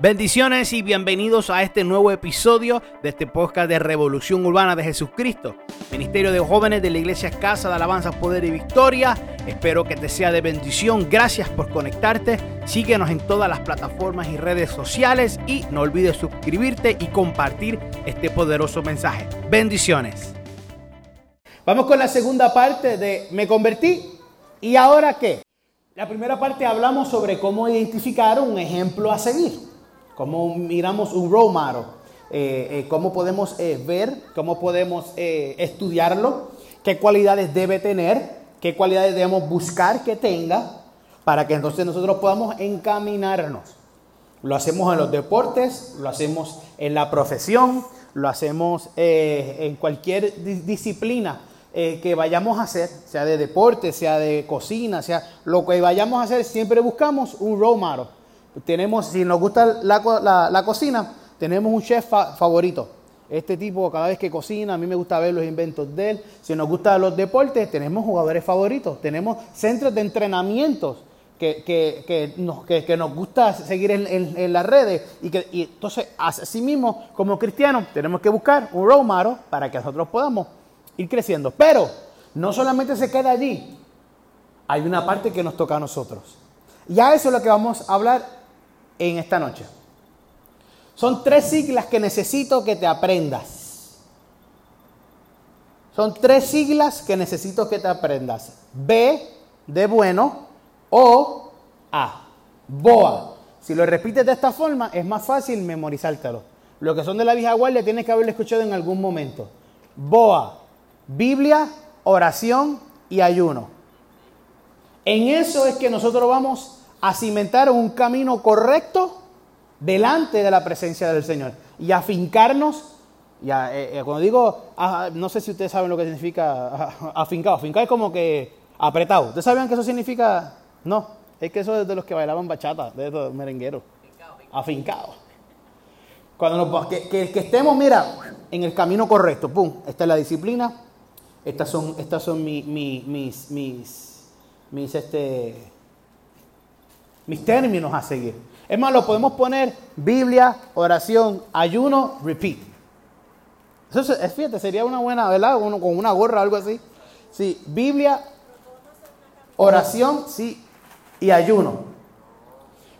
Bendiciones y bienvenidos a este nuevo episodio de este podcast de Revolución Urbana de Jesucristo, Ministerio de Jóvenes de la Iglesia Casa de Alabanza, Poder y Victoria. Espero que te sea de bendición. Gracias por conectarte. Síguenos en todas las plataformas y redes sociales y no olvides suscribirte y compartir este poderoso mensaje. Bendiciones. Vamos con la segunda parte de Me convertí y ahora qué. La primera parte hablamos sobre cómo identificar un ejemplo a seguir cómo miramos un role model, eh, eh, cómo podemos eh, ver, cómo podemos estudiarlo, qué cualidades debe tener, qué cualidades debemos buscar que tenga, para que entonces nosotros podamos encaminarnos. Lo hacemos en los deportes, lo hacemos en la profesión, lo hacemos en cualquier disciplina que vayamos a hacer, sea de deporte, sea de cocina, sea lo que vayamos a hacer, siempre buscamos un role model tenemos, si nos gusta la, cocina, tenemos un chef favorito. Este tipo, cada vez que cocina, a mí me gusta ver los inventos de él. Si nos gustan los deportes, tenemos jugadores favoritos. Tenemos centros de entrenamientos que, que, nos, que nos, gusta seguir en, las redes. Y, que, y entonces, así mismo, como cristianos, tenemos que buscar un role model para que nosotros podamos ir creciendo. Pero no solamente se queda allí. Hay una parte que nos toca a nosotros. Ya eso es lo que vamos a hablar en esta noche. Son tres siglas que necesito que te aprendas. Son tres siglas que necesito que te aprendas. B de bueno o A. Boa. Si lo repites de esta forma, es más fácil memorizártelo. Lo que son de la vieja guardia tienes que haberlo escuchado en algún momento. Boa, Biblia, oración y ayuno. En eso es que nosotros vamos a cimentar un camino correcto delante de la presencia del Señor y afincarnos. Ya, eh, eh, cuando digo, ah, no sé si ustedes saben lo que significa afincado. Afincado es como que apretado. ¿Ustedes sabían que eso significa? No, es que eso es de los que bailaban bachata, de los merengueros. Afincado. Cuando que, que, estemos, mira, en el camino correcto. Pum, esta es la disciplina. Estas son, estas son mis, mis, mis, mis, este, mis términos a seguir. Es más, lo podemos poner Biblia, oración, ayuno, repeat. Eso es, fíjate, sería una buena, ¿verdad? Uno con una gorra o algo así. Sí, Biblia, oración, sí, y ayuno.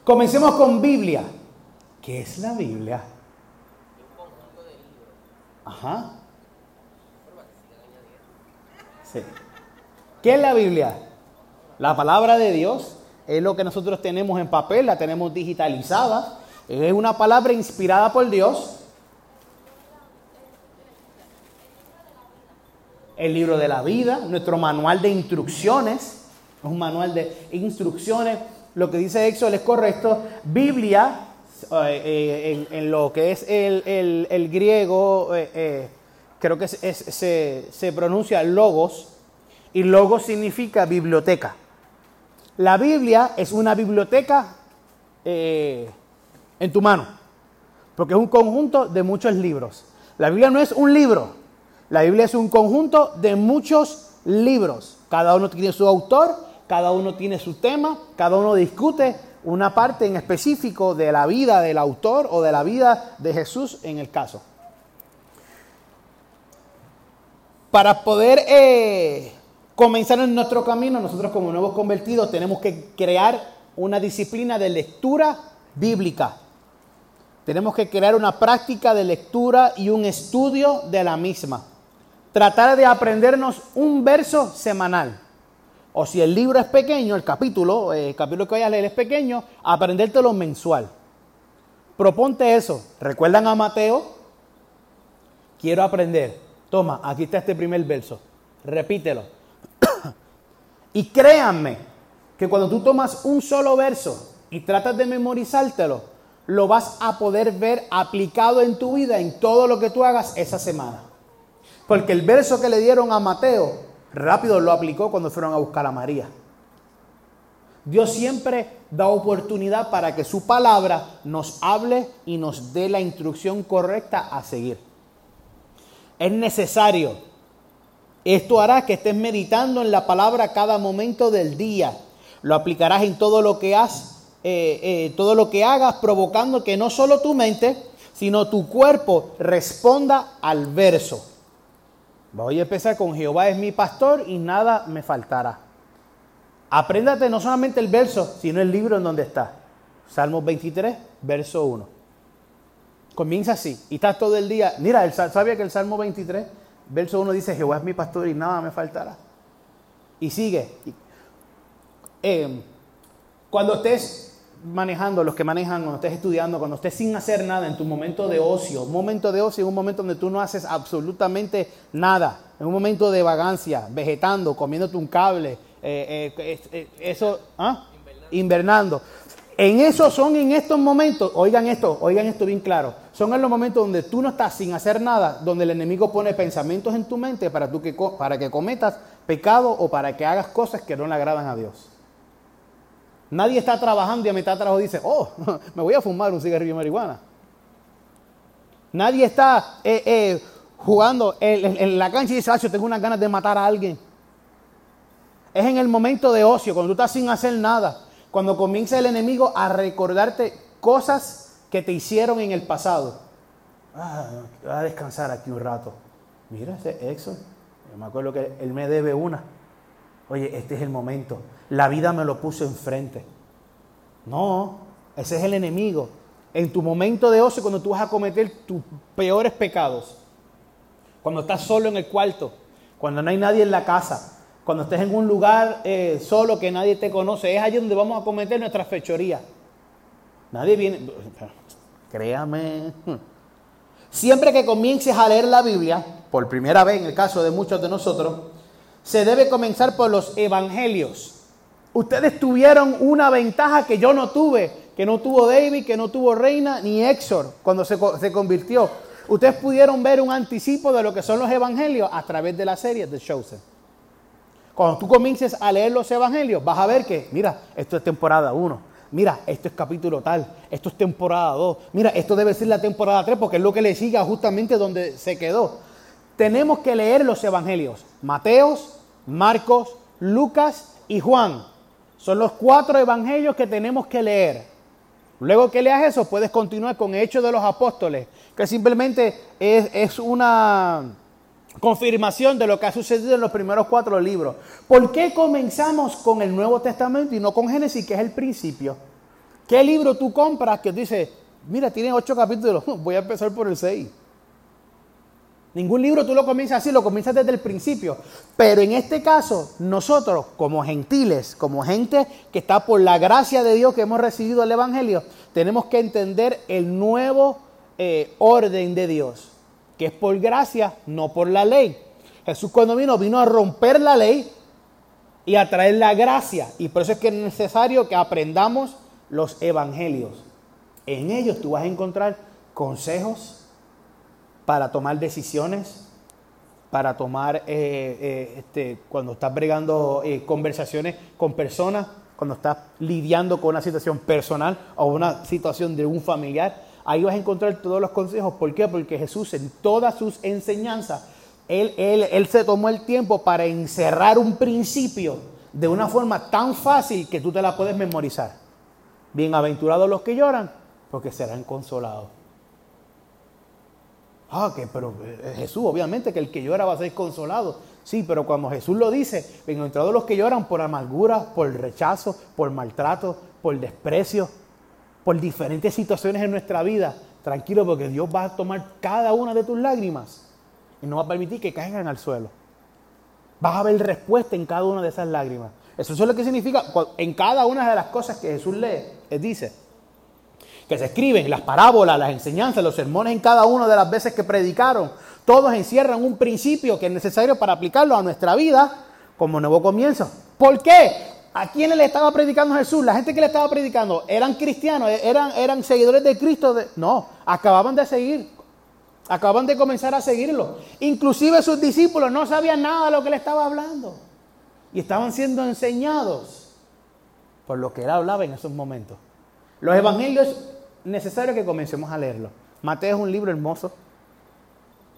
Comencemos con Biblia. ¿Qué es la Biblia? Ajá. Sí. ¿Qué es la Biblia? La palabra de Dios es lo que nosotros tenemos en papel, la tenemos digitalizada. Es una palabra inspirada por Dios. El libro de la vida, nuestro manual de instrucciones, es un manual de instrucciones. Lo que dice Éxodo es correcto. Biblia, eh, eh, en, lo que es el, griego, eh, creo que se, se pronuncia logos, y logos significa biblioteca. La Biblia es una biblioteca eh, en tu mano, porque es un conjunto de muchos libros. La Biblia no es un libro, la Biblia es un conjunto de muchos libros. Cada uno tiene su autor, cada uno tiene su tema, cada uno discute una parte en específico de la vida del autor o de la vida de Jesús en el caso. Para poder eh, comenzar en nuestro camino, nosotros como nuevos convertidos tenemos que crear una disciplina de lectura bíblica. Tenemos que crear una práctica de lectura y un estudio de la misma. Tratar de aprendernos un verso semanal. O si el libro es pequeño, el capítulo, eh, el capítulo que vayas a leer es pequeño, aprendértelo mensual. Proponte eso. ¿Recuerdan a Mateo? Quiero aprender. Toma, aquí está este primer verso. Repítelo y créanme que cuando tú tomas un solo verso y tratas de memorizártelo, lo vas a poder ver aplicado en tu vida, en todo lo que tú hagas esa semana. Porque el verso que le dieron a Mateo, rápido lo aplicó cuando fueron a buscar a María. Dios siempre da oportunidad para que su palabra nos hable y nos dé la instrucción correcta a seguir. Es necesario esto hará que estés meditando en la palabra cada momento del día. Lo aplicarás en todo lo que has eh, eh, todo lo que hagas provocando que no solo tu mente, sino tu cuerpo responda al verso. Voy a empezar con Jehová es mi pastor y nada me faltará. Apréndate no solamente el verso, sino el libro en donde está. Salmos 23, verso 1. Comienza así y estás todo el día. Mira, sabía que el Salmo 23, verso 1 dice, Jehová es mi pastor y nada me faltará. Y sigue. Eh, cuando estés manejando, los que manejan, cuando estés estudiando, cuando estés sin hacer nada en tu momento de ocio, momento de ocio es un momento donde tú no haces absolutamente nada, en un momento de vagancia, vegetando, comiéndote un cable, eh, eh, eso, ¿ah? invernando. En eso son en estos momentos, oigan esto, oigan esto bien claro, son en los momentos donde tú no estás sin hacer nada, donde el enemigo pone pensamientos en tu mente para, tú que, para que cometas pecado o para que hagas cosas que no le agradan a Dios. Nadie está trabajando y a mitad de trabajo dice, oh, me voy a fumar un cigarrillo de marihuana. Nadie está eh, eh, jugando en, la cancha y dice, ah, yo tengo unas ganas de matar a alguien. Es en el momento de ocio, cuando tú estás sin hacer nada, cuando comienza el enemigo a recordarte cosas que te hicieron en el pasado. Ah, voy a descansar aquí un rato. Mira ese Exxon. Yo me acuerdo que él me debe una. Oye, este es el momento. La vida me lo puso enfrente. No, ese es el enemigo. En tu momento de ocio, cuando tú vas a cometer tus peores pecados, cuando estás solo en el cuarto, cuando no hay nadie en la casa, cuando estés en un lugar eh, solo que nadie te conoce, es allí donde vamos a cometer nuestra fechoría. Nadie viene. Créame. Siempre que comiences a leer la Biblia, por primera vez en el caso de muchos de nosotros, se debe comenzar por los evangelios. Ustedes tuvieron una ventaja que yo no tuve, que no tuvo David, que no tuvo Reina ni Exor cuando se, convirtió. Ustedes pudieron ver un anticipo de lo que son los evangelios a través de la serie de Chosen. Cuando tú comiences a leer los evangelios, vas a ver que, mira, esto es temporada 1, mira, esto es capítulo tal, esto es temporada 2, mira, esto debe ser la temporada 3 porque es lo que le sigue justamente donde se quedó. Tenemos que leer los evangelios, Mateos, Marcos, Lucas y Juan. Son los cuatro evangelios que tenemos que leer. Luego que leas eso, puedes continuar con Hechos de los Apóstoles, que simplemente es, es una confirmación de lo que ha sucedido en los primeros cuatro libros. ¿Por qué comenzamos con el Nuevo Testamento y no con Génesis, que es el principio? ¿Qué libro tú compras que dice, mira, tiene ocho capítulos, voy a empezar por el seis? Ningún libro tú lo comienzas así, lo comienzas desde el principio. Pero en este caso, nosotros como gentiles, como gente que está por la gracia de Dios que hemos recibido el Evangelio, tenemos que entender el nuevo eh, orden de Dios que es por gracia, no por la ley. Jesús cuando vino, vino a romper la ley y a traer la gracia. Y por eso es que es necesario que aprendamos los evangelios. En ellos tú vas a encontrar consejos para tomar decisiones, para tomar, eh, eh, este, cuando estás bregando eh, conversaciones con personas, cuando estás lidiando con una situación personal o una situación de un familiar Ahí vas a encontrar todos los consejos. ¿Por qué? Porque Jesús en todas sus enseñanzas, él, él, él se tomó el tiempo para encerrar un principio de una forma tan fácil que tú te la puedes memorizar. Bienaventurados los que lloran, porque serán consolados. Ah, que pero eh, Jesús, obviamente que el que llora va a ser consolado. Sí, pero cuando Jesús lo dice, bienaventurados los que lloran por amargura, por rechazo, por maltrato, por desprecio, por diferentes situaciones en nuestra vida, tranquilo porque Dios va a tomar cada una de tus lágrimas y no va a permitir que caigan al suelo. Vas a ver respuesta en cada una de esas lágrimas. Eso es lo que significa en cada una de las cosas que Jesús lee, Él dice que se escriben, las parábolas, las enseñanzas, los sermones en cada una de las veces que predicaron, todos encierran un principio que es necesario para aplicarlo a nuestra vida como nuevo comienzo. ¿Por qué? ¿A quiénes le estaba predicando Jesús? La gente que le estaba predicando, ¿eran cristianos? ¿Eran, eran seguidores de Cristo? No, acababan de seguir. Acababan de comenzar a seguirlo. Inclusive sus discípulos no sabían nada de lo que le estaba hablando. Y estaban siendo enseñados por lo que él hablaba en esos momentos. Los evangelios es necesario que comencemos a leerlos. Mateo es un libro hermoso.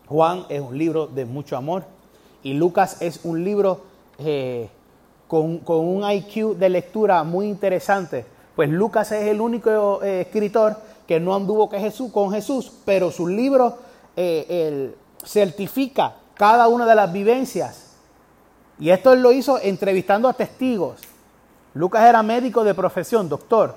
Juan es un libro de mucho amor. Y Lucas es un libro... Eh, con, un IQ de lectura muy interesante, Pues Lucas es el único eh, escritor que no anduvo con Jesús, con Jesús pero su libro eh, certifica cada una de las vivencias. Y esto él lo hizo entrevistando a testigos. Lucas era médico de profesión, doctor,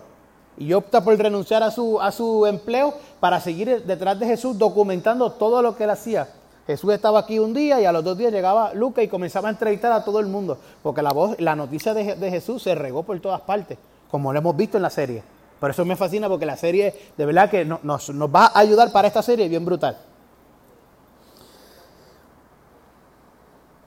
y opta por renunciar a su, a su empleo para seguir detrás de Jesús documentando todo lo que él hacía. Jesús estaba aquí un día y a los dos días llegaba Lucas y comenzaba a entrevistar a todo el mundo, porque la voz, la noticia de, Jesús se regó por todas partes, como lo hemos visto en la serie. Por eso me fascina, porque la serie de verdad que nos, va a ayudar para esta serie bien brutal.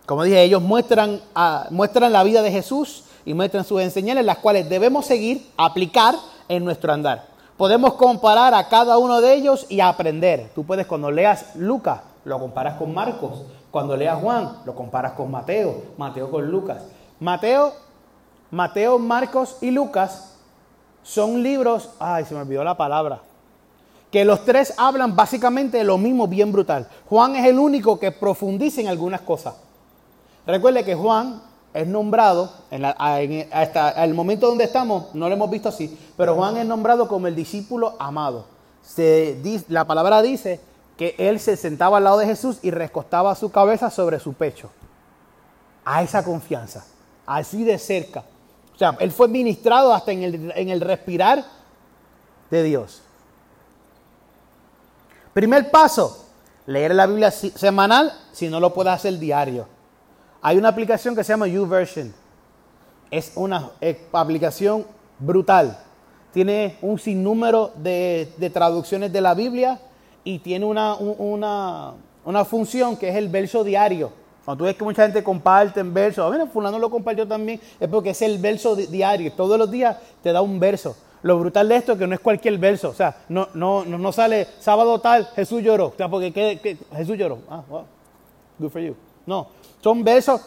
Como dije, ellos muestran, muestran la vida de Jesús y muestran sus enseñanzas, las cuales debemos seguir, aplicar en nuestro andar. Podemos comparar a cada uno de ellos y aprender. Tú puedes cuando leas Lucas, lo comparas con Marcos. Cuando leas Juan, lo comparas con Mateo. Mateo con Lucas. Mateo, Mateo, Marcos y Lucas son libros, ay, se me olvidó la palabra, que los tres hablan básicamente de lo mismo bien brutal. Juan es el único que profundiza en algunas cosas. Recuerde que Juan es nombrado, en hasta el momento donde estamos, no lo hemos visto así, pero Juan es nombrado como el discípulo amado. Se, la palabra dice que él se sentaba al lado de Jesús y recostaba su cabeza sobre su pecho. A esa confianza, así de cerca. O sea, él fue ministrado hasta en el, en el respirar de Dios. Primer paso, leer la Biblia semanal si no lo puedes hacer diario. Hay una aplicación que se llama YouVersion. Es una eh, aplicación brutal. Tiene un sinnúmero de, traducciones de la Biblia y tiene una, una, función que es el verso diario. Cuando tú ves que mucha gente comparte en verso, a ver, fulano lo compartió también, es porque es el verso diario. Todos los días te da un verso. Lo brutal de esto es que no es cualquier verso. O sea, no, no, no, sale sábado tal, Jesús lloró. O sea, porque Jesús lloró. Ah, wow. Good for you. No, son versos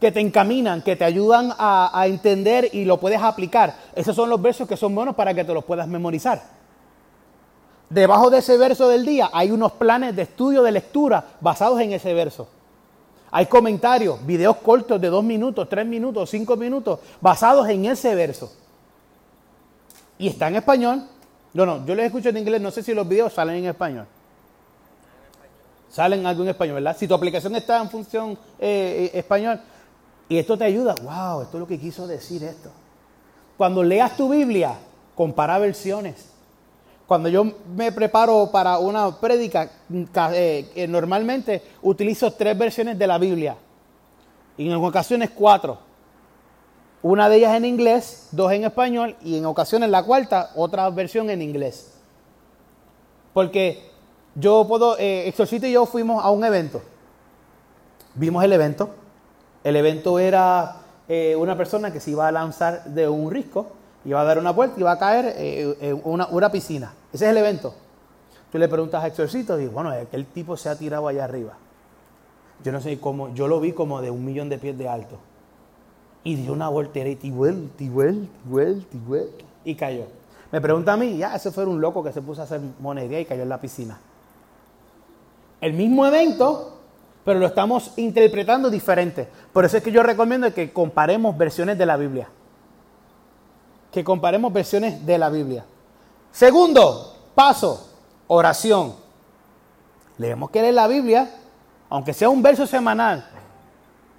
que te encaminan, que te ayudan a, entender y lo puedes aplicar. Esos son los versos que son buenos para que te los puedas memorizar. Debajo de ese verso del día hay unos planes de estudio de lectura basados en ese verso. Hay comentarios, videos cortos de dos minutos, tres minutos, cinco minutos, basados en ese verso. Y está en español. No, no, yo les escucho en inglés, no sé si los videos salen en español salen algo en español, ¿verdad? Si tu aplicación está en función eh, eh, español y esto te ayuda, wow, esto es lo que quiso decir esto. Cuando leas tu Biblia, compara versiones. Cuando yo me preparo para una prédica, eh, normalmente utilizo tres versiones de la Biblia. Y en ocasiones cuatro. Una de ellas en inglés, dos en español y en ocasiones la cuarta, otra versión en inglés. Porque yo puedo, eh, Exorcito y yo fuimos a un evento. Vimos el evento. El evento era eh, una persona que se iba a lanzar de un risco, iba a dar una vuelta y iba a caer eh, en una, una, piscina. Ese es el evento. Tú le preguntas a Exorcito y bueno, aquel tipo se ha tirado allá arriba. Yo no sé cómo, yo lo vi como de un millón de pies de alto. Y dio una voltereta y vuelta y vuelta y vuelta y vuelta y cayó. Me pregunta a mí, ya, ese fue un loco que se puso a hacer monería y cayó en la piscina el mismo evento, pero lo estamos interpretando diferente. Por eso es que yo recomiendo que comparemos versiones de la Biblia. Que comparemos versiones de la Biblia. Segundo paso, oración. Leemos que leer la Biblia, aunque sea un verso semanal.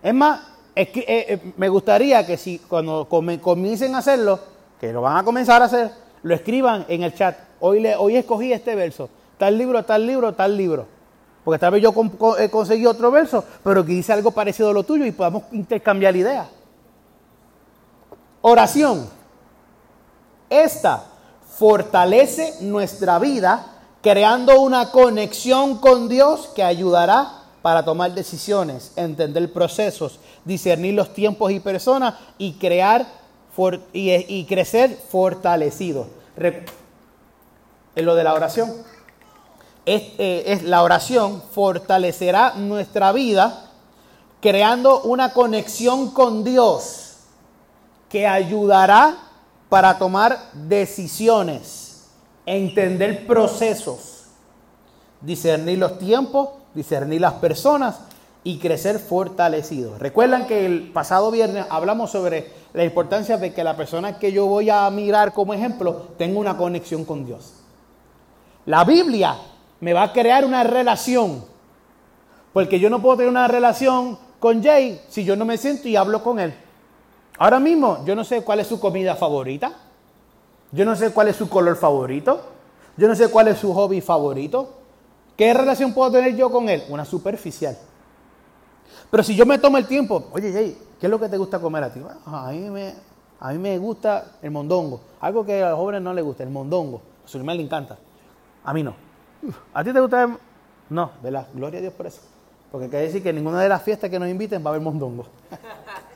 Es más, eh, eh, me gustaría que si cuando comiencen a hacerlo, que lo van a comenzar a hacer, lo escriban en el chat. Hoy, le, hoy escogí este verso. Tal libro, tal libro, tal libro. Porque tal vez yo he conseguido otro verso, pero que dice algo parecido a lo tuyo y podamos intercambiar ideas. Oración. Esta fortalece nuestra vida creando una conexión con Dios que ayudará para tomar decisiones, entender procesos, discernir los tiempos y personas y crear y, crecer fortalecido. En lo de la oración, eh, es, la oración fortalecerá nuestra vida creando una conexión con Dios que ayudará para tomar decisiones, entender procesos, discernir los tiempos, discernir las personas y crecer fortalecido. Recuerdan que el pasado viernes hablamos sobre la importancia de que la persona que yo voy a mirar como ejemplo tenga una conexión con Dios. La Biblia me va a crear una relación, porque yo no puedo tener una relación con Jay si yo no me siento y hablo con él. Ahora mismo yo no sé cuál es su comida favorita, yo no sé cuál es su color favorito, yo no sé cuál es su hobby favorito. ¿Qué relación puedo tener yo con él? Una superficial. Pero si yo me tomo el tiempo, oye Jay, ¿qué es lo que te gusta comer a ti? a, mí me, gusta el mondongo, algo que a los jóvenes no les gusta, el mondongo. A su animal le encanta, a mí no. ¿A ti te gusta? El... No, ¿verdad? Gloria a Dios por eso. Porque quiere decir que ninguna de las fiestas que nos inviten va a haber mondongo.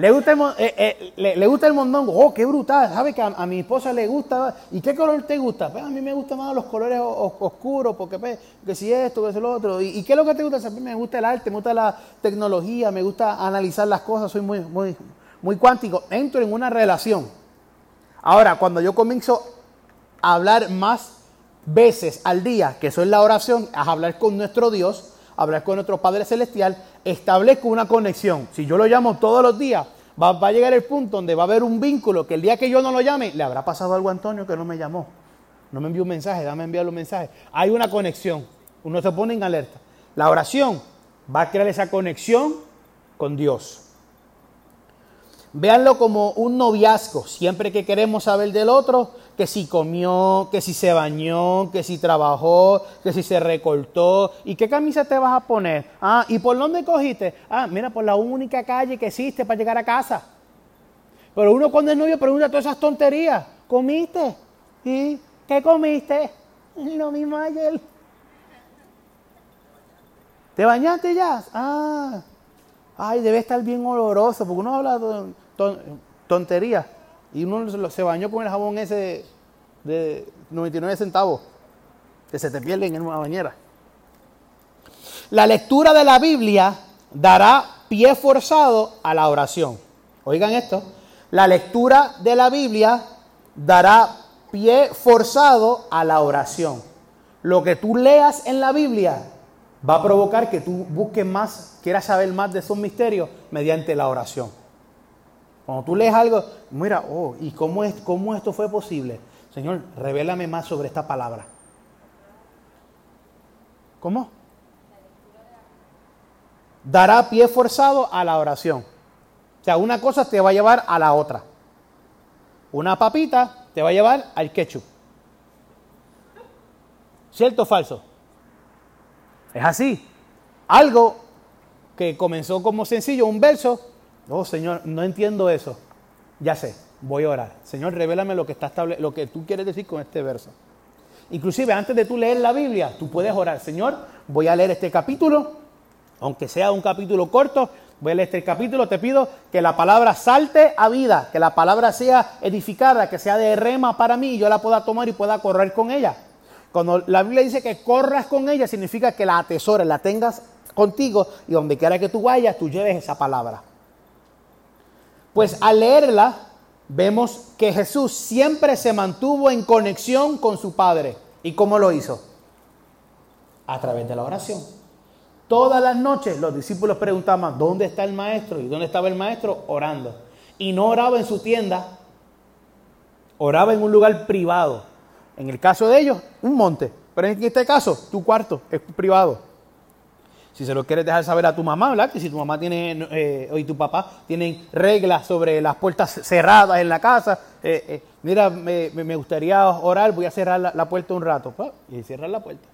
¿Le gusta, el, eh, eh, le, gusta el mondongo? Oh, qué brutal. ¿Sabe que a, mi esposa le gusta? ¿Y qué color te gusta? Pues a mí me gustan más los colores oscuros, porque pues, que si esto, que si lo otro. ¿Y, qué es lo que te gusta? A mí me gusta el arte, me gusta la tecnología, me gusta analizar las cosas, soy muy, muy, muy cuántico. Entro en una relación. Ahora, cuando yo comienzo a hablar más veces al día, que eso es la oración, a hablar con nuestro Dios, hablar con nuestro Padre Celestial, establezco una conexión. Si yo lo llamo todos los días, va, a llegar el punto donde va a haber un vínculo que el día que yo no lo llame, le habrá pasado algo a Antonio que no me llamó. No me envió un mensaje, dame enviar un mensaje. Hay una conexión. Uno se pone en alerta. La oración va a crear esa conexión con Dios. Véanlo como un noviazgo. Siempre que queremos saber del otro, que si comió, que si se bañó, que si trabajó, que si se recortó, y qué camisa te vas a poner. Ah, ¿y por dónde cogiste? Ah, mira, por la única calle que existe para llegar a casa. Pero uno cuando es novio pregunta todas esas tonterías. ¿Comiste? ¿Y qué comiste? Lo mismo ayer. ¿Te bañaste ya? Ah, ay, debe estar bien oloroso, porque uno habla tonterías. Y uno se bañó con el jabón ese de 99 centavos, que se te pierde en una bañera. La lectura de la Biblia dará pie forzado a la oración. Oigan esto, la lectura de la Biblia dará pie forzado a la oración. Lo que tú leas en la Biblia va a provocar que tú busques más, quieras saber más de esos misterios mediante la oración. Cuando tú lees algo, mira, oh, ¿y cómo, es, cómo esto fue posible? Señor, revélame más sobre esta palabra. ¿Cómo? Dará pie forzado a la oración. O sea, una cosa te va a llevar a la otra. Una papita te va a llevar al ketchup. ¿Cierto o falso? Es así. Algo que comenzó como sencillo, un verso, Oh, Señor, no entiendo eso. Ya sé, voy a orar. Señor, revélame lo que, está lo que tú quieres decir con este verso. Inclusive antes de tú leer la Biblia, tú puedes orar. Señor, voy a leer este capítulo, aunque sea un capítulo corto, voy a leer este capítulo, te pido que la palabra salte a vida, que la palabra sea edificada, que sea de rema para mí y yo la pueda tomar y pueda correr con ella. Cuando la Biblia dice que corras con ella, significa que la atesores, la tengas contigo y donde quiera que tú vayas, tú lleves esa palabra. Pues al leerla, vemos que Jesús siempre se mantuvo en conexión con su Padre. ¿Y cómo lo hizo? A través de la oración. Todas las noches los discípulos preguntaban, ¿dónde está el maestro? ¿Y dónde estaba el maestro? Orando. Y no oraba en su tienda, oraba en un lugar privado. En el caso de ellos, un monte. Pero en este caso, tu cuarto es privado. Si se lo quieres dejar saber a tu mamá, ¿verdad? Que si tu mamá tiene, eh, y tu papá tienen reglas sobre las puertas cerradas en la casa, eh, eh, mira, me, gustaría orar, voy a cerrar la, puerta un rato. Pues, y cierras la puerta.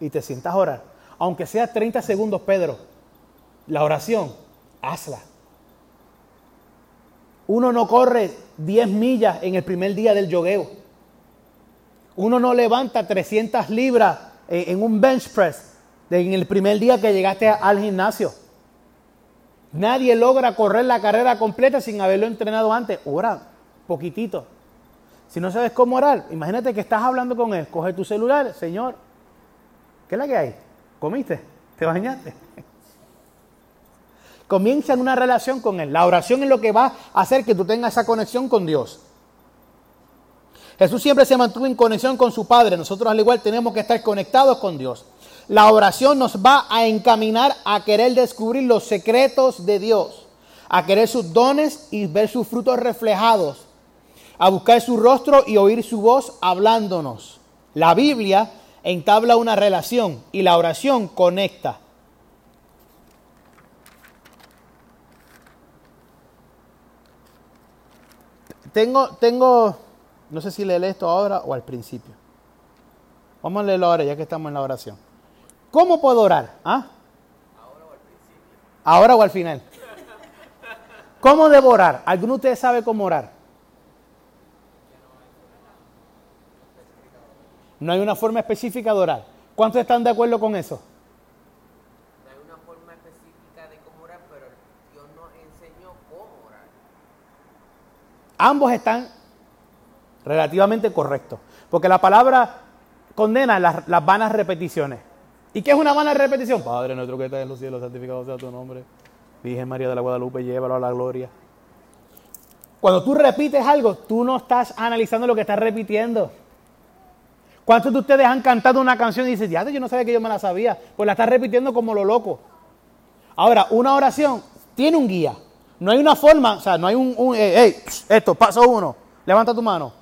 Y te sientas a orar. Aunque sea 30 segundos, Pedro, la oración, hazla. Uno no corre 10 millas en el primer día del yogueo. Uno no levanta 300 libras en un bench press en el primer día que llegaste al gimnasio. Nadie logra correr la carrera completa sin haberlo entrenado antes. Ora, poquitito. Si no sabes cómo orar, imagínate que estás hablando con él. Coge tu celular, Señor. ¿Qué es la que hay? ¿Comiste? ¿Te bañaste? Comienza en una relación con Él. La oración es lo que va a hacer que tú tengas esa conexión con Dios. Jesús siempre se mantuvo en conexión con su Padre. Nosotros al igual tenemos que estar conectados con Dios. La oración nos va a encaminar a querer descubrir los secretos de Dios, a querer sus dones y ver sus frutos reflejados, a buscar su rostro y oír su voz hablándonos. La Biblia entabla una relación y la oración conecta. Tengo, tengo, no sé si leer esto ahora o al principio. Vamos a leerlo ahora ya que estamos en la oración. ¿Cómo puedo orar? ¿Ah? Ahora o al principio. Ahora o al final. ¿Cómo debo orar? ¿Alguno de ustedes sabe cómo orar? No hay una forma específica de orar. ¿Cuántos están de acuerdo con eso? No hay una forma específica de cómo orar, pero Dios nos enseñó cómo orar. Ambos están relativamente correctos. Porque la palabra condena las, las vanas repeticiones. ¿Y qué es una vana repetición? Padre nuestro que estás en los cielos, santificado sea tu nombre. Virgen María de la Guadalupe, llévalo a la gloria. Cuando tú repites algo, tú no estás analizando lo que estás repitiendo. ¿Cuántos de ustedes han cantado una canción y dicen, ya yo no sabía que yo me la sabía? Pues la estás repitiendo como lo loco. Ahora, una oración tiene un guía. No hay una forma, o sea, no hay un, un hey, esto, paso uno, levanta tu mano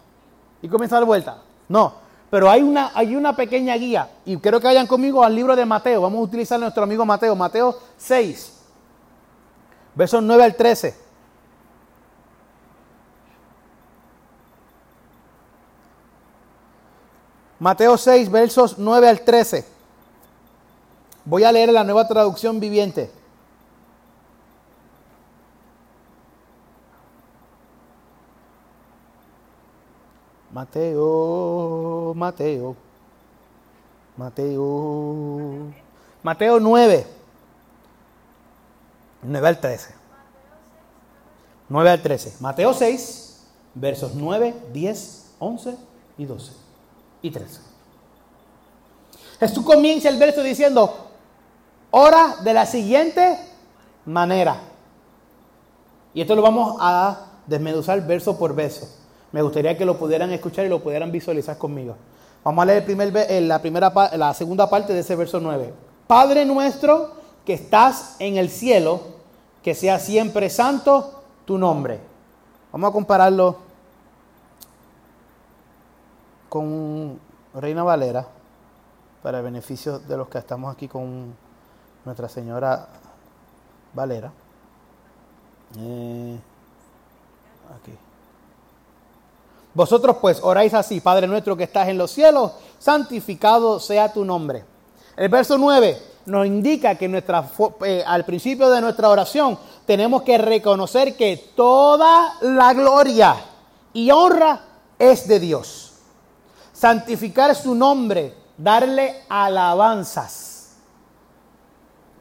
y comienza a dar vuelta. No, pero hay una, hay una pequeña guía y quiero que vayan conmigo al libro de Mateo. Vamos a utilizar a nuestro amigo Mateo, Mateo 6, versos 9 al 13. Mateo 6, versos 9 al 13. Voy a leer la nueva traducción viviente. Mateo, Mateo, Mateo, Mateo 9, 9 al 13. 9 al 13. Mateo 6, versos 9, 10, 11 y 12 y 13. Jesús comienza el verso diciendo, ora de la siguiente manera. Y esto lo vamos a desmeduzar verso por verso. Me gustaría que lo pudieran escuchar y lo pudieran visualizar conmigo. Vamos a leer eh, la, primera, la segunda parte de ese verso 9. Padre nuestro que estás en el cielo, que sea siempre santo tu nombre. Vamos a compararlo con Reina Valera para el beneficio de los que estamos aquí con Nuestra Señora Valera. Eh, aquí. Vosotros pues oráis así, Padre nuestro que estás en los cielos, santificado sea tu nombre. El verso 9 nos indica que nuestra, eh, al principio de nuestra oración tenemos que reconocer que toda la gloria y honra es de Dios. Santificar su nombre, darle alabanzas.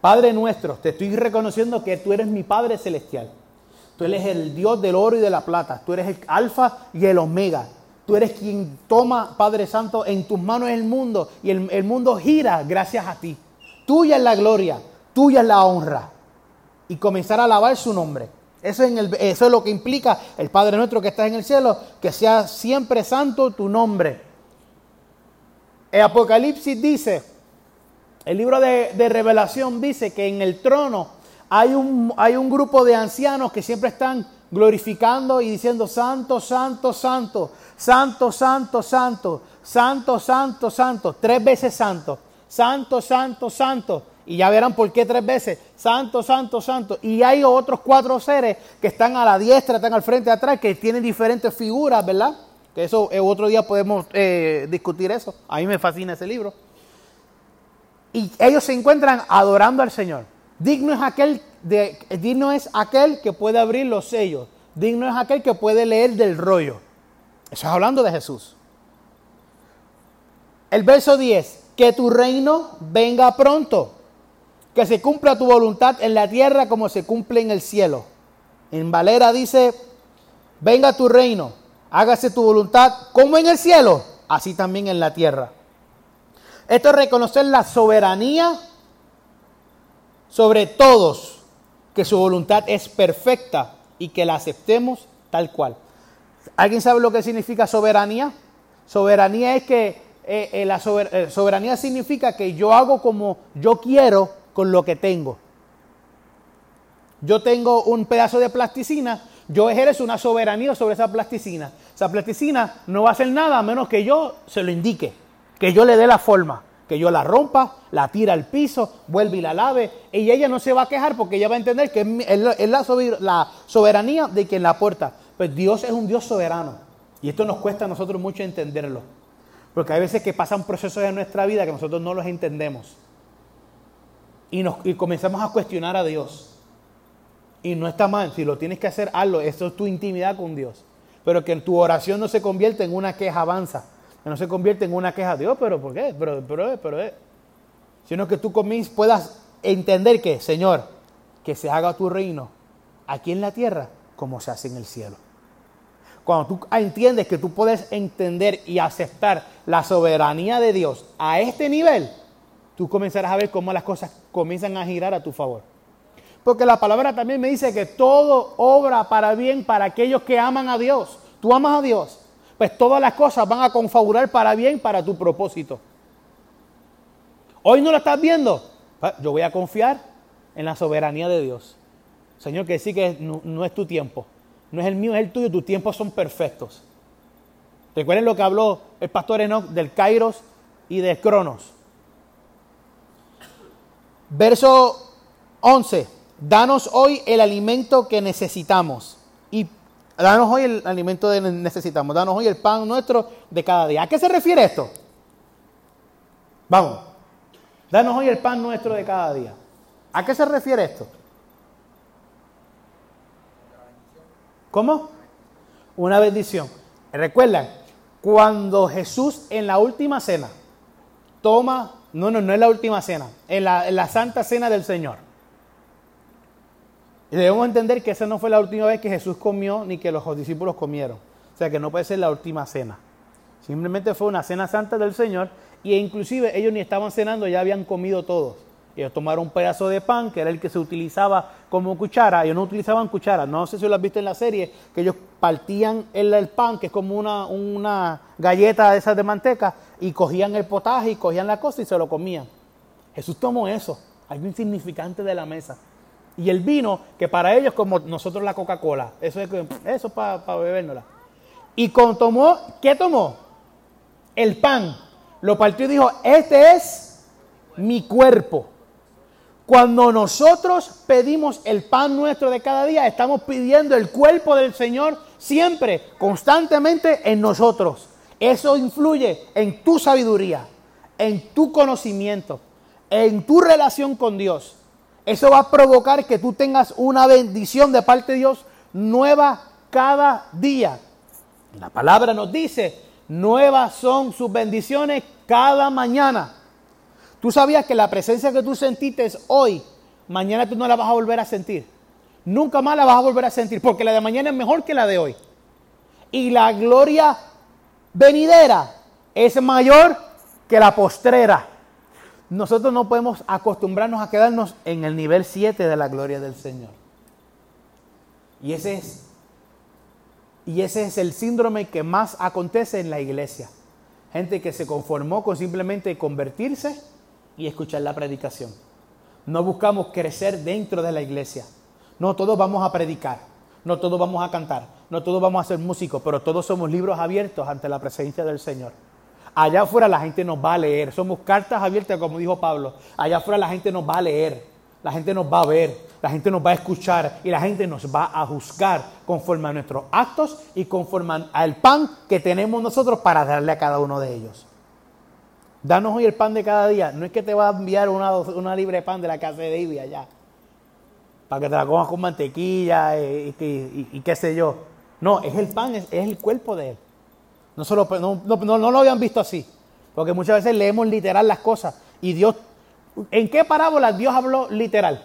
Padre nuestro, te estoy reconociendo que tú eres mi Padre celestial. Tú eres el Dios del oro y de la plata. Tú eres el alfa y el omega. Tú eres quien toma, Padre Santo, en tus manos el mundo y el, mundo gira gracias a ti. Tuya es la gloria, tuya es la honra. Y comenzar a alabar su nombre. Eso es, lo que implica el Padre nuestro que está en el cielo, que sea siempre santo tu nombre. El Apocalipsis dice, el libro de revelación dice que en el trono hay un, hay un grupo de ancianos que siempre están glorificando y diciendo, santo, santo, santo, santo, santo, santo, santo, santo, santo, tres veces santo, santo, santo, santo. Y ya verán por qué tres veces, santo, santo, santo. Y hay otros cuatro seres que están a la diestra, están al frente, atrás, que tienen diferentes figuras, ¿verdad? Que eso eh, otro día podemos eh, discutir eso. A mí me fascina ese libro. Y ellos se encuentran adorando al Señor. Digno es aquel, digno es aquel que puede abrir los sellos. Digno es aquel que puede leer del rollo. Eso es hablando de Jesús. El verso 10. Que tu reino venga pronto. Que se cumpla tu voluntad en la tierra como se cumple en el cielo. En Valera dice, venga tu reino, hágase tu voluntad como en el cielo, así también en la tierra. Esto es reconocer la soberanía sobre todos que su voluntad es perfecta y que la aceptemos tal cual. ¿Alguien sabe lo que significa soberanía? Soberanía es que eh, eh, la eh, soberanía significa que yo hago como yo quiero con lo que tengo. Yo tengo un pedazo de plasticina, yo ejerzo una soberanía sobre esa plasticina. Esa plasticina no va a hacer nada a menos que yo se lo indique, que yo le dé la forma, que yo la rompa, la tira al piso, vuelve y la lave. Y ella no se va a quejar porque ella va a entender que es, la- soberanía de quien la aporta. Pues Dios es un Dios soberano. Y esto nos cuesta a nosotros mucho entenderlo. Porque hay veces que pasan procesos en nuestra vida que nosotros no los entendemos. Y, nos, comenzamos a cuestionar a Dios. Y no está mal, si lo tienes que hacer, hazlo. Esto es tu intimidad con Dios. Pero que tu oración no se convierta en una queja avanza. Que no se convierta en una queja, Dios, pero ¿por qué? Pero, pero, pero, eh. Sino que tú comiences, puedas entender que, Señor, que se haga tu reino aquí en la tierra como se hace en el cielo. Cuando tú entiendes que tú puedes entender y aceptar la soberanía de Dios a este nivel, tú comenzarás a ver cómo las cosas comienzan a girar a tu favor. Porque la palabra también me dice que todo obra para bien para aquellos que aman a Dios. Tú amas a Dios. Pues todas las cosas van a confabular para bien para tu propósito. Hoy no lo estás viendo. Pues, Yo voy a confiar en la soberanía de Dios. Señor, que sí que no, no es tu tiempo. No es el mío, es el tuyo. Tus tiempos son perfectos. Recuerden lo que habló el pastor Enoch del Kairos y de Cronos. Verso 11. Danos hoy el alimento que necesitamos. Danos hoy el alimento que necesitamos. Danos hoy el pan nuestro de cada día. ¿A qué se refiere esto? Vamos. Danos hoy el pan nuestro de cada día. ¿A qué se refiere esto? ¿Cómo? Una bendición. Recuerdan, cuando Jesús en la última cena toma, no, no, no es la última cena, en la, en la santa cena del Señor. Y debemos entender que esa no fue la última vez que Jesús comió ni que los discípulos comieron. O sea que no puede ser la última cena. Simplemente fue una cena santa del Señor y inclusive ellos ni estaban cenando, ya habían comido todos. Ellos tomaron un pedazo de pan, que era el que se utilizaba como cuchara. Ellos no utilizaban cuchara. No sé si lo has visto en la serie, que ellos partían el, el pan, que es como una, una galleta de esas de manteca, y cogían el potaje y cogían la cosa y se lo comían. Jesús tomó eso, algo insignificante de la mesa. Y el vino, que para ellos como nosotros la Coca-Cola, eso es eso para bebérnosla. Y con tomó, ¿qué tomó? El pan. Lo partió y dijo, este es mi cuerpo. Cuando nosotros pedimos el pan nuestro de cada día, estamos pidiendo el cuerpo del Señor siempre, constantemente en nosotros. Eso influye en tu sabiduría, en tu conocimiento, en tu relación con Dios. Eso va a provocar que tú tengas una bendición de parte de Dios nueva cada día. La palabra nos dice, nuevas son sus bendiciones cada mañana. Tú sabías que la presencia que tú sentiste hoy, mañana tú no la vas a volver a sentir. Nunca más la vas a volver a sentir, porque la de mañana es mejor que la de hoy. Y la gloria venidera es mayor que la postrera. Nosotros no podemos acostumbrarnos a quedarnos en el nivel 7 de la gloria del Señor. Y ese es y ese es el síndrome que más acontece en la iglesia. Gente que se conformó con simplemente convertirse y escuchar la predicación. No buscamos crecer dentro de la iglesia. No todos vamos a predicar, no todos vamos a cantar, no todos vamos a ser músicos, pero todos somos libros abiertos ante la presencia del Señor. Allá afuera la gente nos va a leer, somos cartas abiertas como dijo Pablo. Allá afuera la gente nos va a leer, la gente nos va a ver, la gente nos va a escuchar y la gente nos va a juzgar conforme a nuestros actos y conforme al pan que tenemos nosotros para darle a cada uno de ellos. Danos hoy el pan de cada día. No es que te va a enviar una, una libre de pan de la casa de David allá. Para que te la comas con mantequilla y, y- qué sé yo. No, es el pan, es el cuerpo de él. No, solo, no, no, no- no lo habían visto así. Porque muchas veces leemos literal las cosas. Y Dios, ¿en qué parábola Dios habló literal?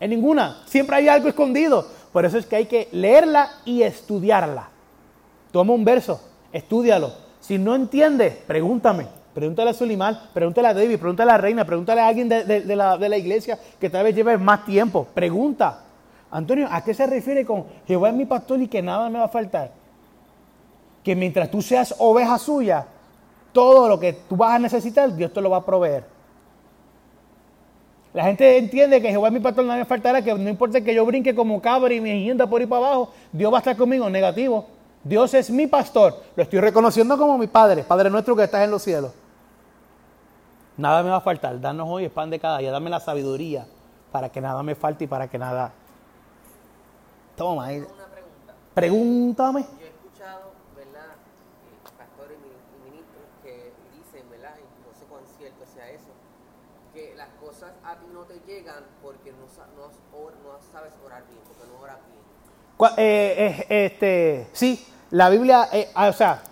En ninguna. Siempre hay algo escondido. Por eso es que hay que leerla y estudiarla. Toma un verso, estúdialo. Si no entiendes, pregúntame. Pregúntale a Sulimán, pregúntale a David, pregúntale a la reina, pregúntale a alguien de, de- de la, de la iglesia que tal vez lleve más tiempo. Pregunta. Antonio, ¿a qué se refiere con Jehová es mi pastor y que nada me va a faltar? Que mientras tú seas oveja suya, todo lo que tú vas a necesitar, Dios te lo va a proveer. La gente entiende que Jehová es mi pastor, no me faltará, que no importa que yo brinque como cabra y me hienda por ahí para abajo, Dios va a estar conmigo. Negativo. Dios es mi pastor. Lo estoy reconociendo como mi Padre, Padre nuestro que estás en los cielos. Nada me va a faltar. Danos hoy el pan de cada día. Dame la sabiduría para que nada me falte y para que nada. Toma ahí. Pregunta. Pregúntame. Yo he escuchado, ¿verdad? eh, pastores y mini- y ministros que dicen, ¿verdad? Y no sé cuán cierto sea eso, que las cosas a ti no te llegan porque no, sa- no, has or- no sabes orar bien, porque no oras bien. Cua- eh, eh, este, sí, la Biblia, eh, ah, o sea,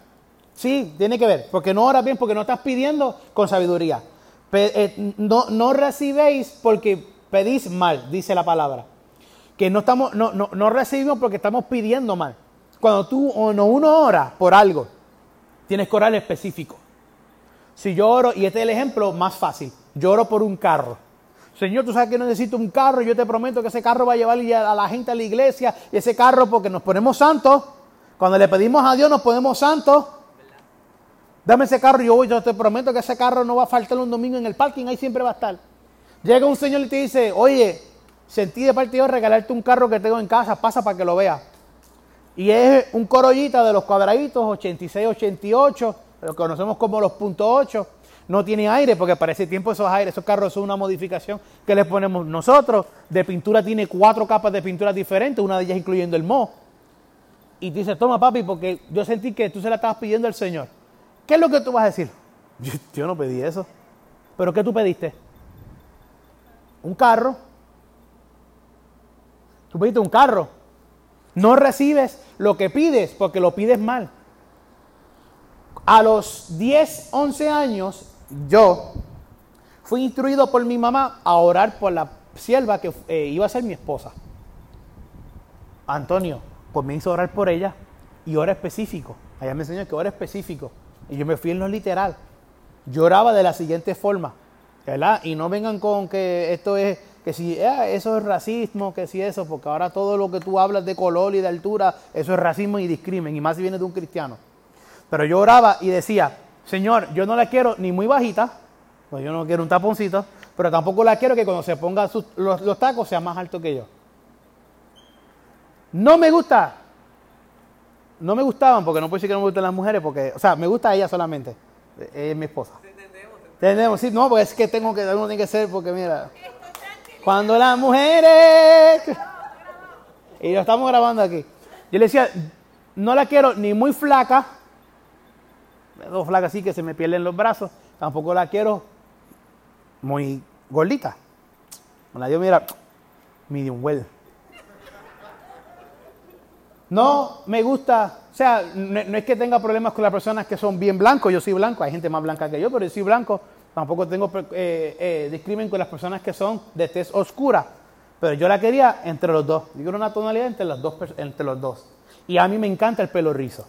sí, tiene que ver, porque no oras bien, porque no estás pidiendo con sabiduría. Eh, no, no recibéis porque pedís mal, dice la palabra. Que no, estamos, no, no, no recibimos porque estamos pidiendo mal. Cuando tú o no uno ora por algo, tienes que orar específico. Si yo oro, y este es el ejemplo más fácil, yo oro por un carro. Señor, tú sabes que necesito un carro, yo te prometo que ese carro va a llevar a la gente a la iglesia, y ese carro porque nos ponemos santos, cuando le pedimos a Dios nos ponemos santos. Dame ese carro, yo voy, yo te prometo que ese carro no va a faltar un domingo en el parking, ahí siempre va a estar. Llega un señor y te dice, oye, sentí de parte de Dios regalarte un carro que tengo en casa, pasa para que lo veas. Y es un corollita de los cuadraditos 86, 88, lo conocemos como los punto .8. No tiene aire porque para ese tiempo esos aires, esos carros son una modificación que le ponemos nosotros. De pintura tiene cuatro capas de pintura diferentes, una de ellas incluyendo el mo. Y dice, toma papi, porque yo sentí que tú se la estabas pidiendo al Señor. ¿Qué es lo que tú vas a decir? Yo, yo no pedí eso. ¿Pero qué tú pediste? Un carro. Tú pediste un carro. No recibes lo que pides porque lo pides mal. A los 10, 11 años, yo fui instruido por mi mamá a orar por la sierva que eh, iba a ser mi esposa. Antonio, pues me hizo orar por ella y hora específico. Allá me enseñó que hora específico. Y yo me fui en lo literal. Yo oraba de la siguiente forma, ¿verdad? Y no vengan con que esto es, que si eh, eso es racismo, que si eso, porque ahora todo lo que tú hablas de color y de altura, eso es racismo y discrimen, y más si viene de un cristiano. Pero yo oraba y decía, Señor, yo no la quiero ni muy bajita, pues yo no quiero un taponcito, pero tampoco la quiero que cuando se ponga los, tacos sea más alto que yo. No me gusta. No me gustaban, porque no puedo decir que no me gustan las mujeres, porque, o sea, me gusta ella solamente. Eh, Es mi esposa. Entendemos, sí, no, porque es que tengo que, uno tiene que ser, porque mira, cuando las mujeres, y lo estamos grabando aquí, yo le decía, no la quiero ni muy flaca, dos flacas así que se me pierden los brazos, tampoco la quiero muy gordita. Me la dio, mira, medium well. No me gusta, o sea, no, es que tenga problemas con las personas que son bien blancos, yo soy blanco, hay gente más blanca que yo, pero yo soy blanco, tampoco tengo eh, eh, discrimen con las personas que son de tez oscura, pero yo la quería entre los dos, yo una tonalidad entre los dos, entre los dos. Y a mí me encanta el pelo rizo.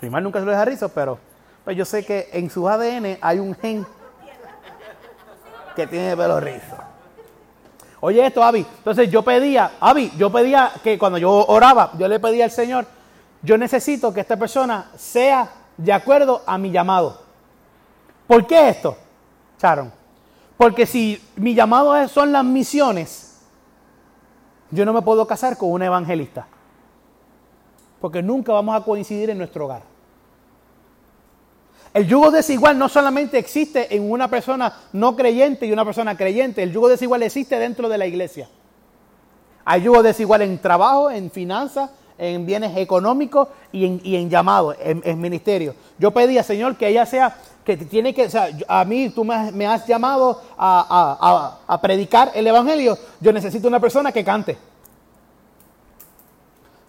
Mi mamá nunca se lo deja rizo, pero pues yo sé que en su ADN hay un gen que tiene pelo rizo. Oye esto, Avi. Entonces yo pedía, Avi, yo pedía que cuando yo oraba, yo le pedía al Señor, yo necesito que esta persona sea de acuerdo a mi llamado. ¿Por qué esto, Sharon? Porque si mi llamado son las misiones, yo no me puedo casar con una evangelista. Porque nunca vamos a coincidir en nuestro hogar. El yugo desigual no solamente existe en una persona no creyente y una persona creyente, el yugo desigual existe dentro de la iglesia. Hay yugo desigual en trabajo, en finanzas, en bienes económicos y en, y en en, ministerio. Yo pedía, Señor, que ella sea, que tiene que, o sea, a mí tú me has, llamado a, a- predicar el Evangelio, yo necesito una persona que cante.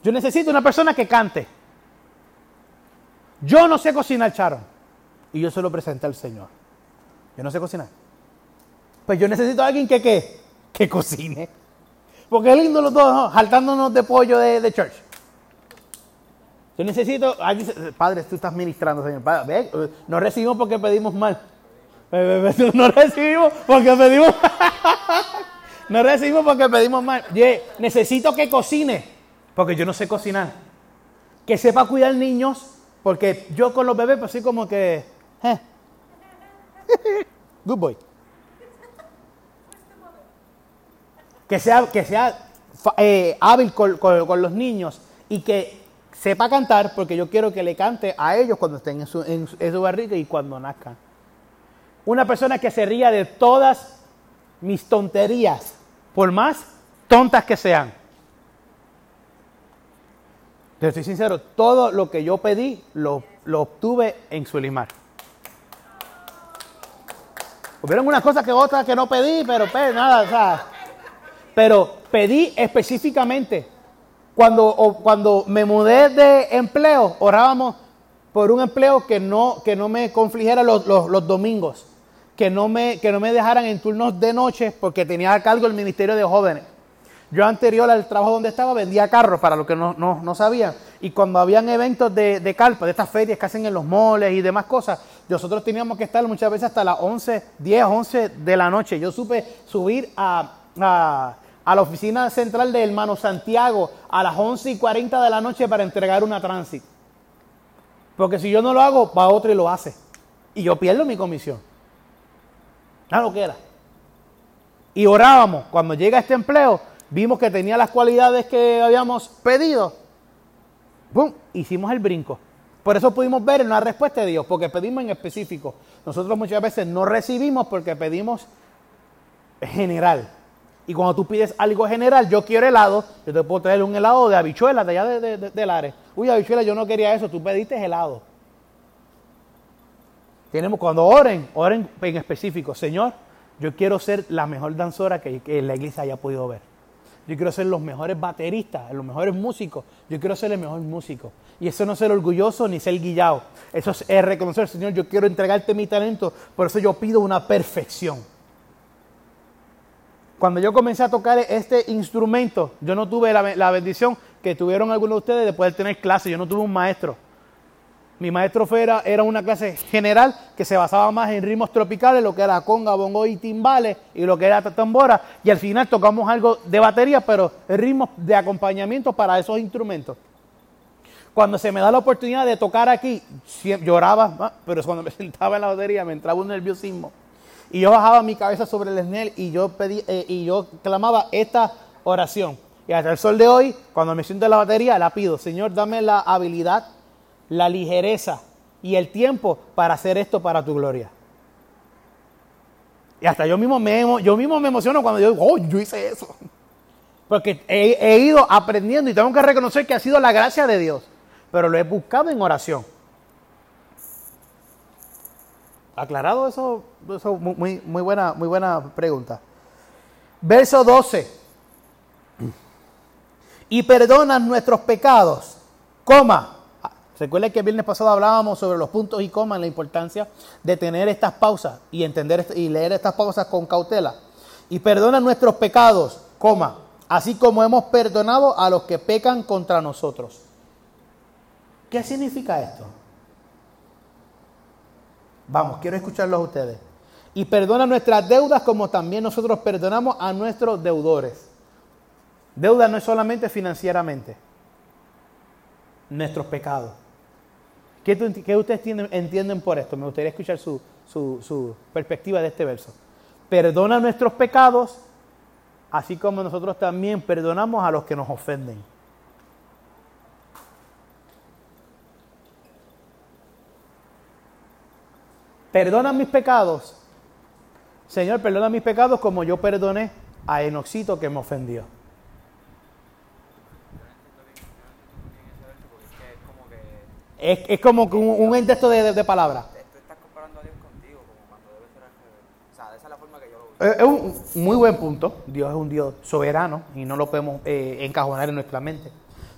Yo necesito una persona que cante. Yo no sé cocinar, Charon. Y yo se lo presenté al Señor. Yo no sé cocinar. Pues yo necesito a alguien que, ¿qué? que cocine. Porque es lindo los dos, ¿no? Jaltándonos de pollo de, de church. Yo necesito, alguien padre, tú estás ministrando, Señor. Padre, no recibimos porque pedimos mal. No recibimos porque pedimos No recibimos porque pedimos mal. Necesito que cocine, porque yo no sé cocinar. Que sepa cuidar niños, porque yo con los bebés, pues sí como que Eh. Good boy. Que sea, que sea eh, hábil con, con los niños y que sepa cantar, porque yo quiero que le cante a ellos cuando estén en su, en, su barriga y cuando nazcan. Una persona que se ría de todas mis tonterías, por más tontas que sean. Te estoy sincero, todo lo que yo pedí lo, lo obtuve en Sulimar. Hubieron unas cosas que otras que no pedí, pero pues, nada, o sea, pero pedí específicamente cuando, cuando me mudé de empleo, orábamos por un empleo que no, que no me confligiera los, domingos, que no, me, que no me dejaran en turnos de noche porque tenía a cargo el Ministerio de Jóvenes. Yo anterior al trabajo donde estaba vendía carros, para los que no, no, sabían. Y cuando habían eventos de, de carpa, de estas ferias que hacen en los moles y demás cosas, nosotros teníamos que estar muchas veces hasta las 11, 10, 11 de la noche. Yo supe subir a a la oficina central de hermano Santiago a las 11 y 40 de la noche para entregar una tránsito. Porque si yo no lo hago, va otro y lo hace. Y yo pierdo mi comisión. Nada lo que era. Y orábamos. Cuando llega este empleo, vimos que tenía las cualidades que habíamos pedido. ¡Bum! Hicimos el brinco. Por eso pudimos ver una respuesta de Dios, porque pedimos en específico. Nosotros muchas veces no recibimos porque pedimos general. Y cuando tú pides algo general, yo quiero helado, yo te puedo traer un helado de habichuelas de allá de, de. Uy, habichuela, yo no quería eso, tú pediste helado. Tenemos, cuando oren, oren en específico, Señor, yo quiero ser la mejor danzora que, que la iglesia haya podido ver. Yo quiero ser los mejores bateristas, los mejores músicos. Yo quiero ser el mejor músico. Y eso no es ser orgulloso ni ser guillado. Eso es reconocer, Señor, yo quiero entregarte mi talento. Por eso yo pido una perfección. Cuando yo comencé a tocar este instrumento, yo no tuve la, bendición que tuvieron algunos de ustedes de poder tener clase. Yo no tuve un maestro. Mi maestro fuera, era una clase general que se basaba más en ritmos tropicales, lo que era conga, bongo y timbales, y lo que era tambora. Y al final tocamos algo de batería, pero ritmos de acompañamiento para esos instrumentos. Cuando se me da la oportunidad de tocar aquí, lloraba, pero cuando me sentaba en la batería me entraba un nerviosismo. Y yo bajaba mi cabeza sobre el esnel y yo pedí, eh, y yo clamaba esta oración. Y hasta el sol de hoy, cuando me siento en la batería, la pido, Señor, dame la habilidad, la ligereza y el tiempo para hacer esto para tu gloria. Y hasta yo mismo me, yo mismo me emociono cuando yo digo, oh, yo hice eso. Porque he, he ido aprendiendo y tengo que reconocer que ha sido la gracia de Dios. Pero lo he buscado en oración. aclarado eso, eso muy, muy, buena, muy buena pregunta. Verso 12. Y perdonan nuestros pecados, coma. Recuerden que el viernes pasado hablábamos sobre los puntos y comas, la importancia de tener estas pausas y entender y leer estas pausas con cautela. Y perdonan nuestros pecados, coma, así como hemos perdonado a los que pecan contra nosotros. ¿Qué significa esto? Vamos, quiero escucharlos a ustedes. Y perdona nuestras deudas como también nosotros perdonamos a nuestros deudores. Deuda no es solamente financieramente, nuestros pecados. ¿Qué, ustedes entienden por esto? Me gustaría escuchar su, su perspectiva de este verso. Perdona nuestros pecados, así como nosotros también perdonamos a los que nos ofenden. Perdona mis pecados. Señor, perdona mis pecados como yo perdoné a Enoxito que me ofendió. Es, es como un, un intento de, de, palabra. estás comparando a Dios contigo, como cuando debe ser O sea, esa es que un muy buen punto. Dios es un Dios soberano y no lo podemos eh, encajonar en nuestra mente.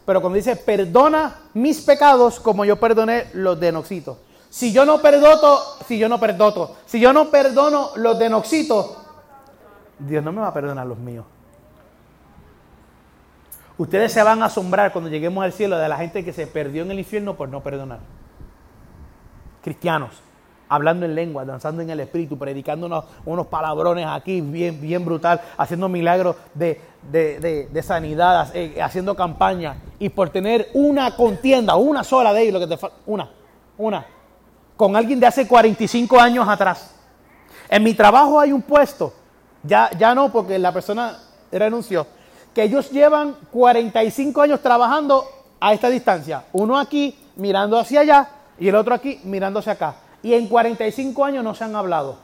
Pero cuando dice, perdona mis pecados como yo perdoné los de Enoxito. Si yo no perdono, si yo no perdono, si yo no perdono los de Noxito, Dios no me va a perdonar los míos. Ustedes se van a asombrar cuando lleguemos al cielo de la gente que se perdió en el infierno por no perdonar. Cristianos, hablando en lengua, danzando en el espíritu, predicando unos, palabrones aquí bien, bien brutal, haciendo milagros de, sanidad, eh, haciendo campaña y por tener una contienda, una sola de ellos, lo que te falta, una, una, con alguien de hace 45 años atrás. En mi trabajo hay un puesto, ya, ya no porque la persona renunció, que ellos llevan 45 años trabajando a esta distancia. Uno aquí mirando hacia allá y el otro aquí mirándose acá. Y en 45 años no se han hablado.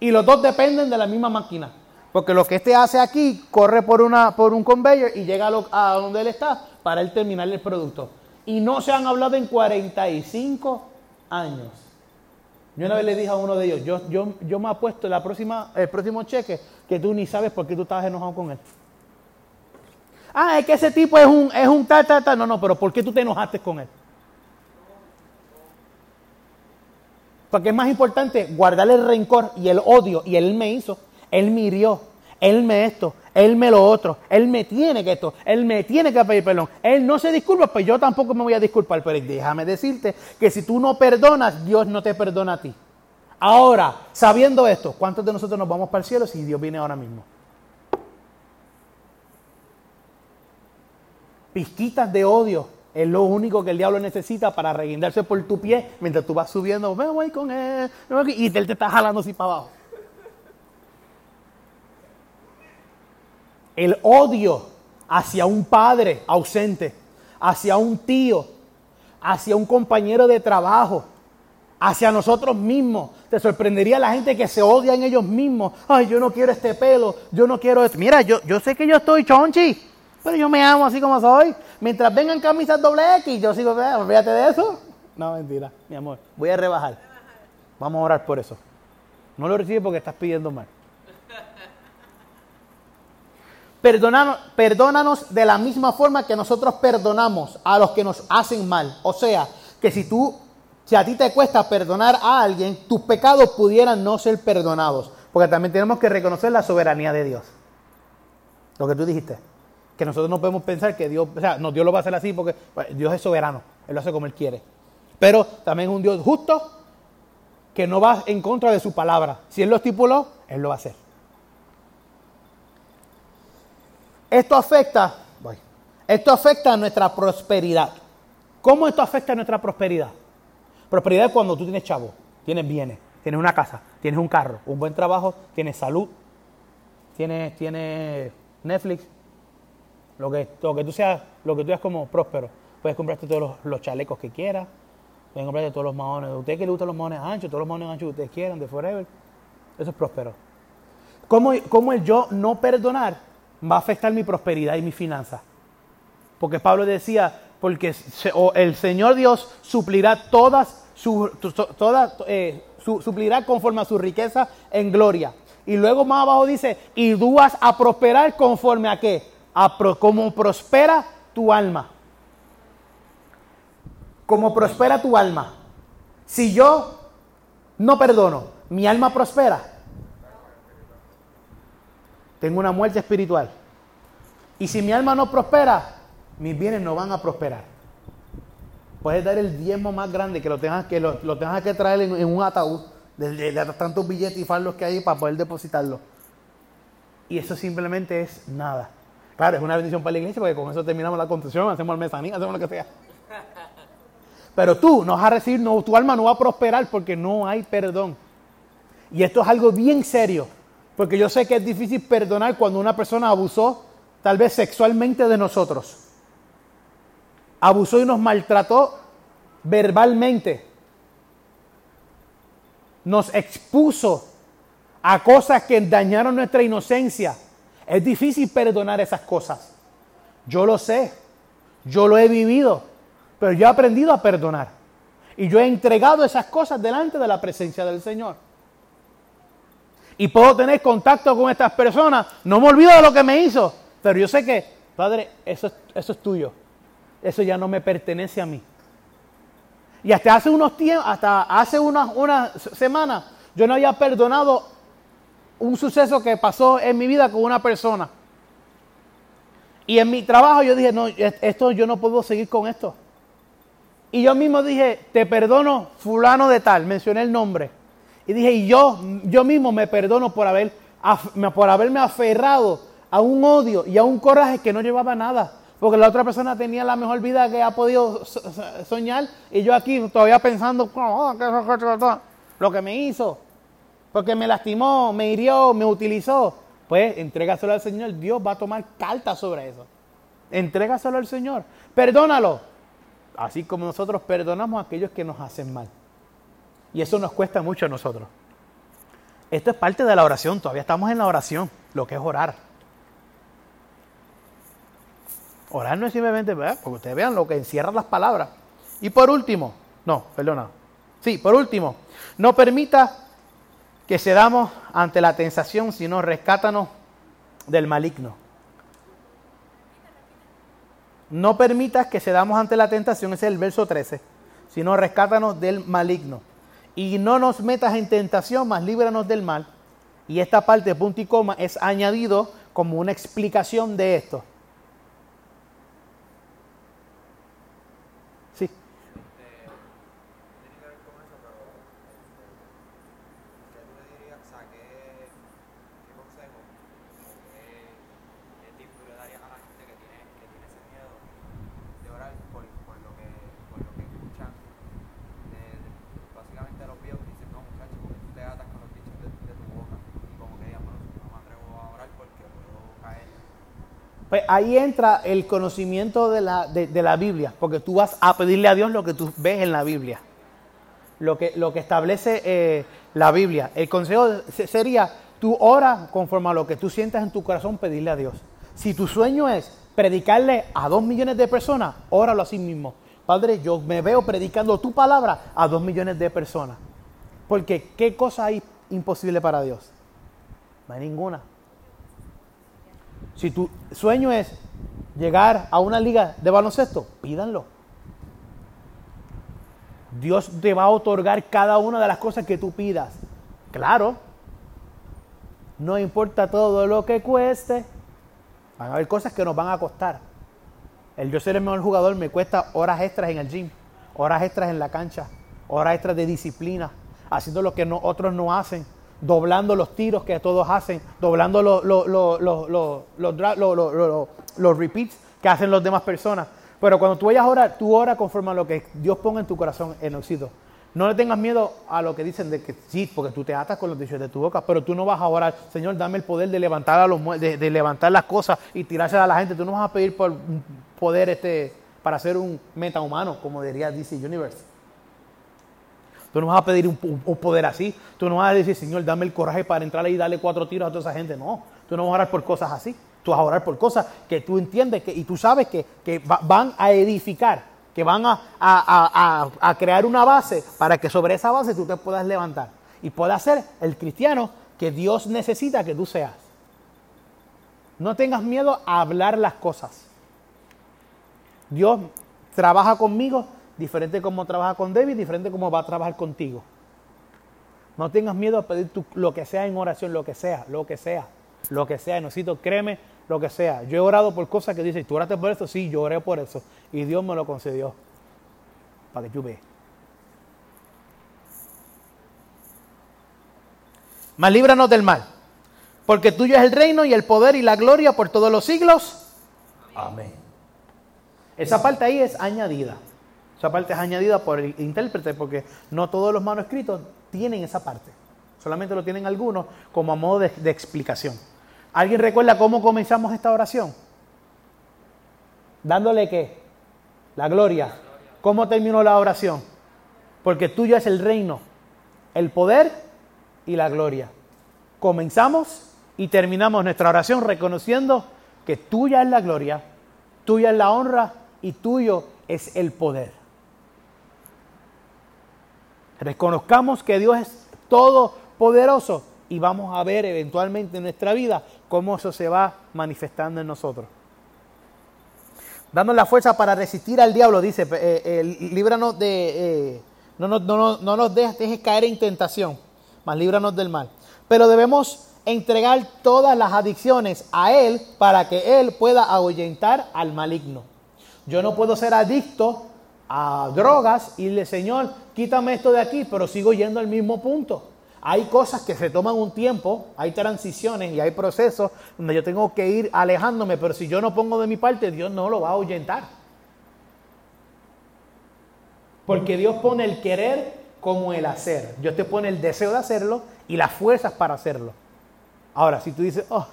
Y los dos dependen de la misma máquina. Porque lo que este hace aquí corre por, una, por un conveyor y llega a, donde él está para él terminar el producto. Y no se han hablado en 45 años. Yo una vez le dije a uno de ellos, yo, yo, yo me apuesto la próxima, el próximo cheque que tú ni sabes por qué tú estabas enojado con él. Ah, es que ese tipo es un, es un tal, tal, tal. No, no, pero ¿por qué tú te enojaste con él? Porque es más importante guardar el rencor y el odio. Y él me hizo, él me hirió, él me esto, él me lo otro, él me tiene que esto, él me tiene que pedir perdón. Él no se disculpa, pues yo tampoco me voy a disculpar. Pero déjame decirte que si tú no perdonas, Dios no te perdona a ti. Ahora, sabiendo esto, ¿cuántos de nosotros nos vamos para el cielo si Dios viene ahora mismo? Pizquitas de odio es lo único que el diablo necesita para reguindarse por tu pie mientras tú vas subiendo, me voy con él, y él te está jalando así para abajo. El odio hacia un padre ausente, hacia un tío, hacia un compañero de trabajo, hacia nosotros mismos. Te sorprendería la gente que se odia en ellos mismos. Ay, yo no quiero este pelo, yo no quiero esto. Mira, yo, yo sé que yo estoy chonchi, pero yo me amo así como soy. Mientras vengan camisas doble X, yo sigo, olvídate de eso. No, mentira, mi amor. Voy a rebajar. Vamos a orar por eso. No lo recibes porque estás pidiendo mal. Perdónanos, perdónanos de la misma forma que nosotros perdonamos a los que nos hacen mal. O sea, que si tú, si a ti te cuesta perdonar a alguien, tus pecados pudieran no ser perdonados. Porque también tenemos que reconocer la soberanía de Dios. Lo que tú dijiste que nosotros no podemos pensar que Dios, o sea, no, Dios lo va a hacer así porque pues, Dios es soberano, Él lo hace como Él quiere. Pero también es un Dios justo que no va en contra de su palabra. Si Él lo estipuló, Él lo va a hacer. Esto afecta, esto afecta a nuestra prosperidad. ¿Cómo esto afecta a nuestra prosperidad? Prosperidad es cuando tú tienes chavo, tienes bienes, tienes una casa, tienes un carro, un buen trabajo, tienes salud, tienes, tienes Netflix, lo que, lo que tú seas, lo que tú seas como próspero. Puedes comprarte todos los, chalecos que quieras, puedes comprarte todos los maones. A ustedes que les gustan los maones anchos, todos los maones anchos que ustedes quieran, de forever. Eso es próspero. ¿Cómo, ¿Cómo, el yo no perdonar va a afectar mi prosperidad y mi finanza? Porque Pablo decía, porque el Señor Dios suplirá todas su, todas, eh, suplirá conforme a su riqueza en gloria. Y luego más abajo dice, y tú vas a prosperar conforme a qué? como prospera tu alma. Como prospera tu alma. Si yo no perdono, mi alma prospera. Tengo una muerte espiritual. Y si mi alma no prospera, mis bienes no van a prosperar. Puedes dar el diezmo más grande que lo tengas que, lo, tengas que traer en, un ataúd de, tantos billetes y farlos que hay para poder depositarlo. Y eso simplemente es nada. Claro, es una bendición para la iglesia porque con eso terminamos la construcción, hacemos el mezanín, hacemos lo que sea. Pero tú no vas a recibir, no, tu alma no va a prosperar porque no hay perdón. Y esto es algo bien serio, porque yo sé que es difícil perdonar cuando una persona abusó tal vez sexualmente de nosotros. Abusó y nos maltrató verbalmente. Nos expuso a cosas que dañaron nuestra inocencia es difícil perdonar esas cosas. Yo lo sé, yo lo he vivido, pero yo he aprendido a perdonar. Y yo he entregado esas cosas delante de la presencia del Señor. Y puedo tener contacto con estas personas. No me olvido de lo que me hizo, pero yo sé que, Padre, eso, eso es tuyo. Eso ya no me pertenece a mí. Y hasta hace unos tiempos, hasta hace unas una semanas, yo no había perdonado un suceso que pasó en mi vida con una persona. Y en mi trabajo yo dije, no, esto yo no puedo seguir con esto. Y yo mismo dije, te perdono fulano de tal, mencioné el nombre. Y dije, y yo, yo mismo me perdono por, haber, por haberme aferrado a un odio y a un coraje que no llevaba nada. Porque la otra persona tenía la mejor vida que ha podido soñar y yo aquí todavía pensando lo que me hizo, porque me lastimó, me hirió, me utilizó. Pues entrégaselo al Señor, Dios va a tomar carta sobre eso. Entrégaselo al Señor, perdónalo, así como nosotros perdonamos a aquellos que nos hacen mal. Y eso nos cuesta mucho a nosotros. Esto es parte de la oración, todavía estamos en la oración, lo que es orar. Orar no es simplemente, porque ustedes vean lo que encierran las palabras. Y por último, no, perdona. Sí, por último, no permita que cedamos ante la tentación, sino rescátanos del maligno. No permitas que cedamos ante la tentación, ese es el verso 13, sino rescátanos del maligno y no nos metas en tentación, mas líbranos del mal. Y esta parte, punto y coma, es añadido como una explicación de esto. Pues ahí entra el conocimiento de la, de, la, Biblia, porque tú vas a pedirle a Dios lo que tú ves en la Biblia, lo que, lo que establece eh, la Biblia. El consejo sería, tú ora conforme a lo que tú sientas en tu corazón, pedirle a Dios. Si tu sueño es predicarle a dos millones de personas, óralo a sí mismo. Padre, yo me veo predicando tu palabra a dos millones de personas. Porque ¿qué cosa hay imposible para Dios? No hay ninguna. Si tu sueño es llegar a una liga de baloncesto, pídanlo. Dios te va a otorgar cada una de las cosas que tú pidas. Claro. No importa todo lo que cueste. Van a haber cosas que nos van a costar. El yo ser el mejor jugador me cuesta horas extras en el gym, horas extras en la cancha, horas extras de disciplina, haciendo lo que otros no hacen doblando los tiros que todos hacen, doblando los, los, repeats que hacen las demás personas. Pero cuando tú vayas a orar, tú oras conforme a lo que Dios ponga en tu corazón en oxígeno. No le tengas miedo a lo que dicen de que sí, porque tú te atas con los dichos de tu boca, pero tú no vas a orar, Señor, dame el poder de levantar, a los, de levantar las cosas y tirárselas a la gente. Tú no vas a pedir por poder este, para ser un meta humano, como diría DC Universe. Tú no vas a pedir un, poder así. Tú no vas a decir, Señor, dame el coraje para entrar ahí y darle cuatro tiros a toda esa gente. No, tú no vas a orar por cosas así. Tú vas a orar por cosas que tú entiendes que, y tú sabes que, van a edificar, que van a, a, crear una base para que sobre esa base tú te puedas levantar y puedas ser el cristiano que Dios necesita que tú seas. No tengas miedo a hablar las cosas. Dios trabaja conmigo diferente como trabaja con David, diferente como va a trabajar contigo. No tengas miedo a pedir lo que sea en oración, lo que sea, lo que sea, lo que sea. Necesito, créeme, lo que sea. Yo he orado por cosas que dicen, ¿tú oraste por eso? Sí, yo oré por eso. Y Dios me lo concedió. Para que tú veas. Mas líbranos del mal. Porque tuyo es el reino y el poder y la gloria por todos los siglos. Amén. Esa parte ahí es añadida. Esa parte es añadida por el intérprete porque no todos los manuscritos tienen esa parte. Solamente lo tienen algunos como a modo de, explicación. ¿Alguien recuerda cómo comenzamos esta oración? Dándole qué? La gloria. ¿Cómo terminó la oración? Porque tuyo es el reino, el poder y la gloria. Comenzamos y terminamos nuestra oración reconociendo que tuya es la gloria, tuya es la honra y tuyo es el poder. Reconozcamos que Dios es todopoderoso y vamos a ver eventualmente en nuestra vida cómo eso se va manifestando en nosotros. Dando la fuerza para resistir al diablo, dice, eh, eh, líbranos de, eh, no, nos dejes, caer en tentación, mas líbranos del mal. Pero debemos entregar todas las adicciones a Él para que Él pueda ahuyentar al maligno. Yo no puedo ser adicto a drogas y le Señor, quítame esto de aquí, pero sigo yendo al mismo punto. Hay cosas que se toman un tiempo, hay transiciones y hay procesos donde yo tengo que ir alejándome, pero si yo no pongo de mi parte, Dios no lo va a ahuyentar. Porque Dios pone el querer como el hacer. Dios te pone el deseo de hacerlo y las fuerzas para hacerlo. Ahora, si tú dices, oh,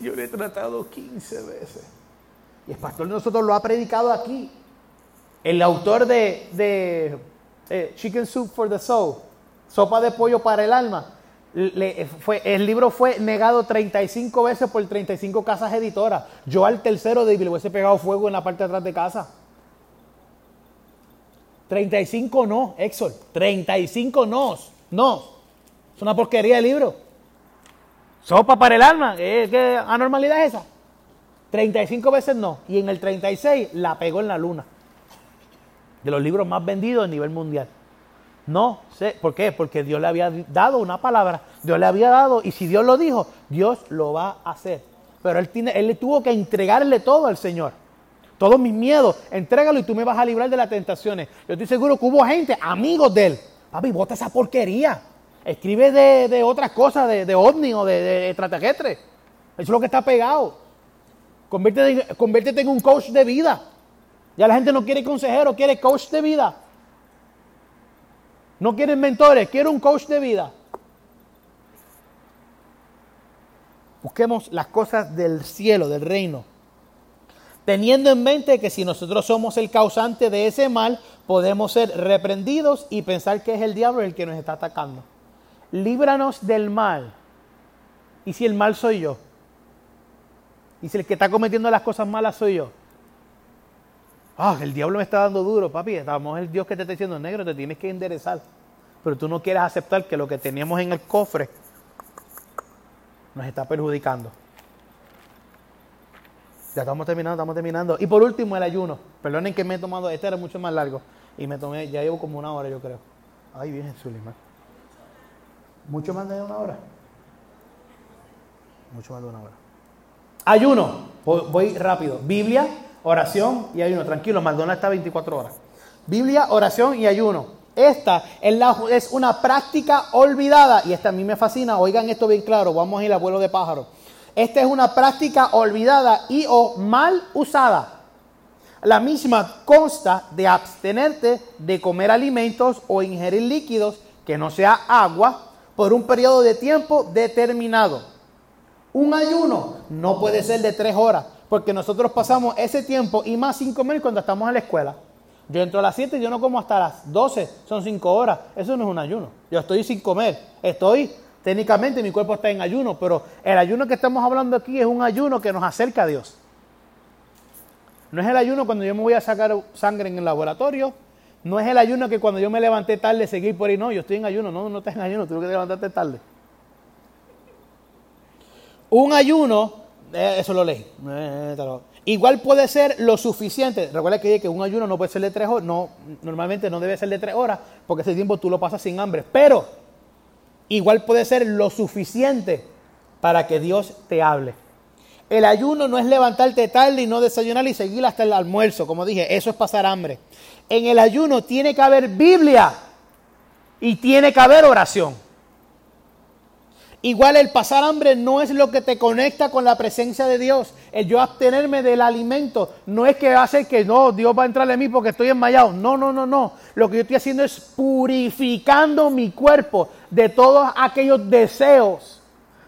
yo lo he tratado 15 veces. Y el pastor nosotros lo ha predicado aquí. El autor de, eh, Chicken Soup for the Soul, Sopa de Pollo para el Alma, fue, el libro fue negado 35 veces por 35 casas editoras. Yo al tercero de le hubiese pegado fuego en la parte de atrás de casa. 35 no, Exor. 35 no. No. Es una porquería de libro. Sopa para el alma. ¿Qué, anormalidad es esa? 35 veces no. Y en el 36 la pegó en la luna. De los libros más vendidos a nivel mundial. No sé. ¿Por qué? Porque Dios le había dado una palabra. Dios le había dado. Y si Dios lo dijo, Dios lo va a hacer. Pero él, tiene, él tuvo que entregarle todo al Señor. Todos mis miedos, entrégalo y tú me vas a librar de las tentaciones. Yo estoy seguro que hubo gente, amigos de él. Papi, bota esa porquería. Escribe de, otras cosas, de, de ovni o de, de. Eso es lo que está pegado. Conviértete, conviértete en un coach de vida. Ya la gente no quiere consejero, quiere coach de vida. No quieren mentores, quiere un coach de vida. Busquemos las cosas del cielo, del reino. Teniendo en mente que si nosotros somos el causante de ese mal, podemos ser reprendidos y pensar que es el diablo el que nos está atacando líbranos del mal. ¿Y si el mal soy yo? ¿Y si el que está cometiendo las cosas malas soy yo? Ah, el diablo me está dando duro, papi. Estamos el Dios que te está diciendo negro, te tienes que enderezar. Pero tú no quieres aceptar que lo que teníamos en el cofre nos está perjudicando. Ya estamos terminando, estamos terminando. Y por último, el ayuno. Perdonen que me he tomado, este era mucho más largo. Y me tomé, ya llevo como una hora, yo creo. Ay, bien, Suleiman. Mucho más de una hora. Mucho más de una hora. Ayuno. Voy rápido. Biblia, oración y ayuno. Tranquilo, Maldonado está 24 horas. Biblia, oración y ayuno. Esta es una práctica olvidada y esta a mí me fascina. Oigan esto bien claro. Vamos a ir al vuelo de pájaro. Esta es una práctica olvidada y o mal usada. La misma consta de abstenerte de comer alimentos o ingerir líquidos que no sea agua, por un periodo de tiempo determinado. Un ayuno no puede ser de tres horas, porque nosotros pasamos ese tiempo y más sin comer cuando estamos en la escuela. Yo entro a las 7 yo no como hasta las 12, son cinco horas. Eso no es un ayuno. Yo estoy sin comer. Estoy, técnicamente mi cuerpo está en ayuno, pero el ayuno que estamos hablando aquí es un ayuno que nos acerca a Dios. No es el ayuno cuando yo me voy a sacar sangre en el laboratorio, no es el ayuno que cuando yo me levanté tarde seguí por ahí. No, yo estoy en ayuno. No, no estás en ayuno. Tú que levantarte tarde. Un ayuno, eso lo leí. Eh, igual puede ser lo suficiente. Recuerda que que un ayuno no puede ser de tres horas. No, normalmente no debe ser de tres horas porque ese tiempo tú lo pasas sin hambre. Pero igual puede ser lo suficiente para que Dios te hable. El ayuno no es levantarte tarde y no desayunar y seguir hasta el almuerzo. Como dije, eso es pasar hambre en el ayuno tiene que haber Biblia y tiene que haber oración. Igual el pasar hambre no es lo que te conecta con la presencia de Dios. El yo abstenerme del alimento no es que hace que no, Dios va a entrar en mí porque estoy enmayado. No, no, no, no. Lo que yo estoy haciendo es purificando mi cuerpo de todos aquellos deseos,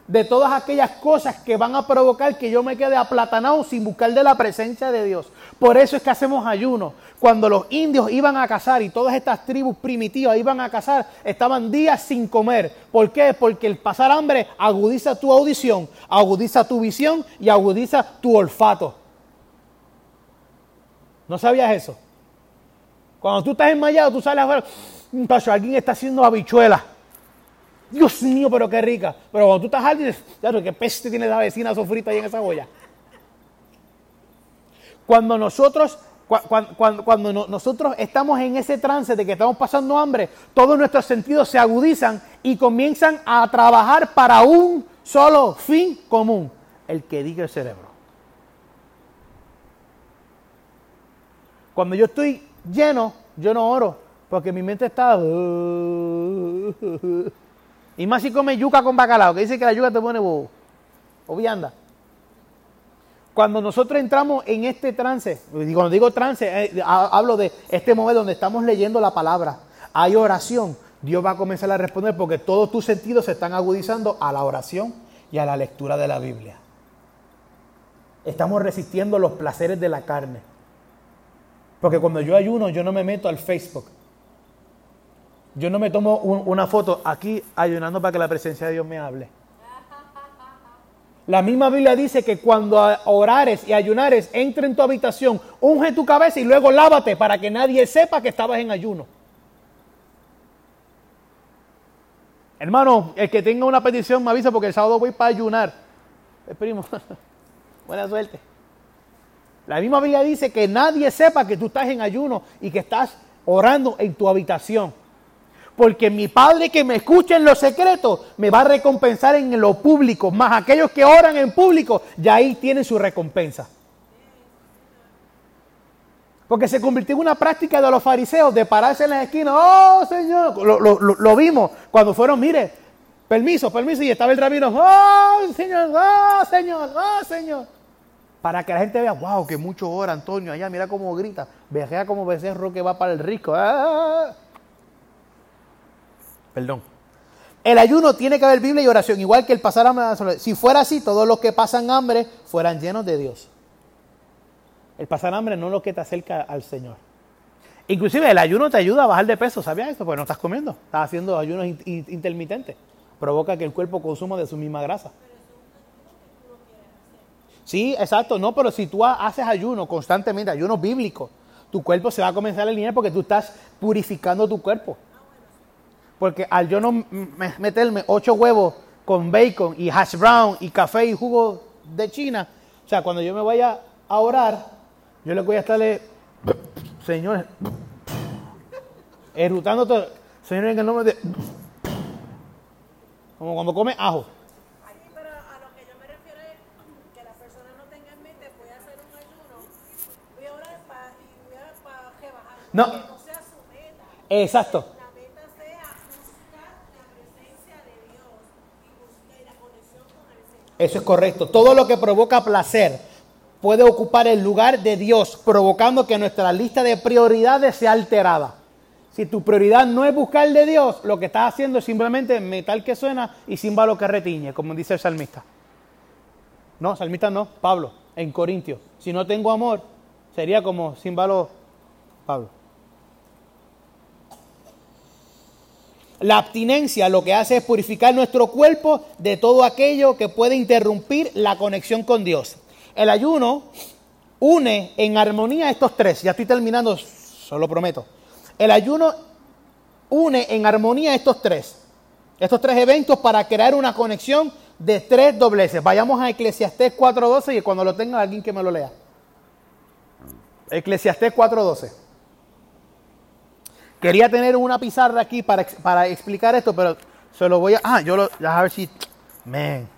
de todas aquellas cosas que van a provocar que yo me quede aplatanado sin buscar de la presencia de Dios. Por eso es que hacemos ayuno. Cuando los indios iban a cazar y todas estas tribus primitivas iban a cazar, estaban días sin comer. ¿Por qué? Porque el pasar hambre agudiza tu audición, agudiza tu visión y agudiza tu olfato. ¿No sabías eso? Cuando tú estás enmayado, tú sales afuera, tacho, alguien está haciendo habichuela. Dios mío, pero qué rica. Pero cuando tú estás alguien, dices, qué peste tiene la vecina sofrita ahí en esa olla. Cuando nosotros cuando, nosotros estamos en ese trance de que estamos pasando hambre, todos nuestros sentidos se agudizan y comienzan a trabajar para un solo fin común, el que diga el cerebro. Cuando yo estoy lleno, yo no oro, porque mi mente está... Y más si come yuca con bacalao, que dice que la yuca te pone bobo. O vianda. Cuando nosotros entramos en este trance, y cuando digo trance, eh, ha- hablo de este momento donde estamos leyendo la palabra, hay oración, Dios va a comenzar a responder porque todos tus sentidos se están agudizando a la oración y a la lectura de la Biblia. Estamos resistiendo los placeres de la carne. Porque cuando yo ayuno, yo no me meto al Facebook. Yo no me tomo un- una foto aquí ayunando para que la presencia de Dios me hable. La misma Biblia dice que cuando orares y ayunares, entra en tu habitación, unge tu cabeza y luego lávate para que nadie sepa que estabas en ayuno. Hermano, el que tenga una petición me avisa porque el sábado voy para ayunar. Eh, primo, buena suerte. La misma Biblia dice que nadie sepa que tú estás en ayuno y que estás orando en tu habitación. Porque mi Padre que me escucha en lo secreto me va a recompensar en lo público. Más aquellos que oran en público, ya ahí tienen su recompensa. Porque se convirtió en una práctica de los fariseos de pararse en la esquina. Oh, Señor. Lo, lo- lo- vimos cuando fueron, mire, permiso, permiso. Y estaba el rabino. Oh, Señor, oh, Señor, oh, Señor. Para que la gente vea, wow, que mucho ora Antonio allá, mira cómo grita. Vea como becerro que va para el rico. Ah. Perdón. El ayuno tiene que haber Biblia y oración, igual que el pasar hambre. Si fuera así, todos los que pasan hambre fueran llenos de Dios. El pasar hambre no es lo que te acerca al Señor. Inclusive el ayuno te ayuda a bajar de peso, ¿sabías esto? Porque no estás comiendo, estás haciendo ayunos in- in- intermitentes. Provoca que el cuerpo consuma de su misma grasa. Sí, exacto, no, pero si tú ha- haces ayuno constantemente, ayuno bíblico, tu cuerpo se va a comenzar a alinear porque tú estás purificando tu cuerpo. Porque al yo no meterme ocho huevos con bacon y hash brown y café y jugo de China, o sea, cuando yo me vaya a orar, yo le voy a estarle, Señor, erutando todo, Señor, en el nombre de, como cuando come ajo. Sí, pero Eso es correcto. Todo lo que provoca placer puede ocupar el lugar de Dios, provocando que nuestra lista de prioridades sea alterada. Si tu prioridad no es buscar de Dios, lo que estás haciendo es simplemente metal que suena y címbalo que retiñe, como dice el salmista. No, salmista no, Pablo, en Corintios. Si no tengo amor, sería como címbalo Pablo. La abstinencia lo que hace es purificar nuestro cuerpo de todo aquello que puede interrumpir la conexión con Dios. El ayuno une en armonía estos tres. Ya estoy terminando, solo prometo. El ayuno une en armonía estos tres. Estos tres eventos para crear una conexión de tres dobleces. Vayamos a Eclesiastés 4.12 y cuando lo tenga alguien que me lo lea. Eclesiastés 4.12. Quería tener una pizarra aquí para, para explicar esto, pero se lo voy a... Ah, yo lo... Déjame ver si... Man.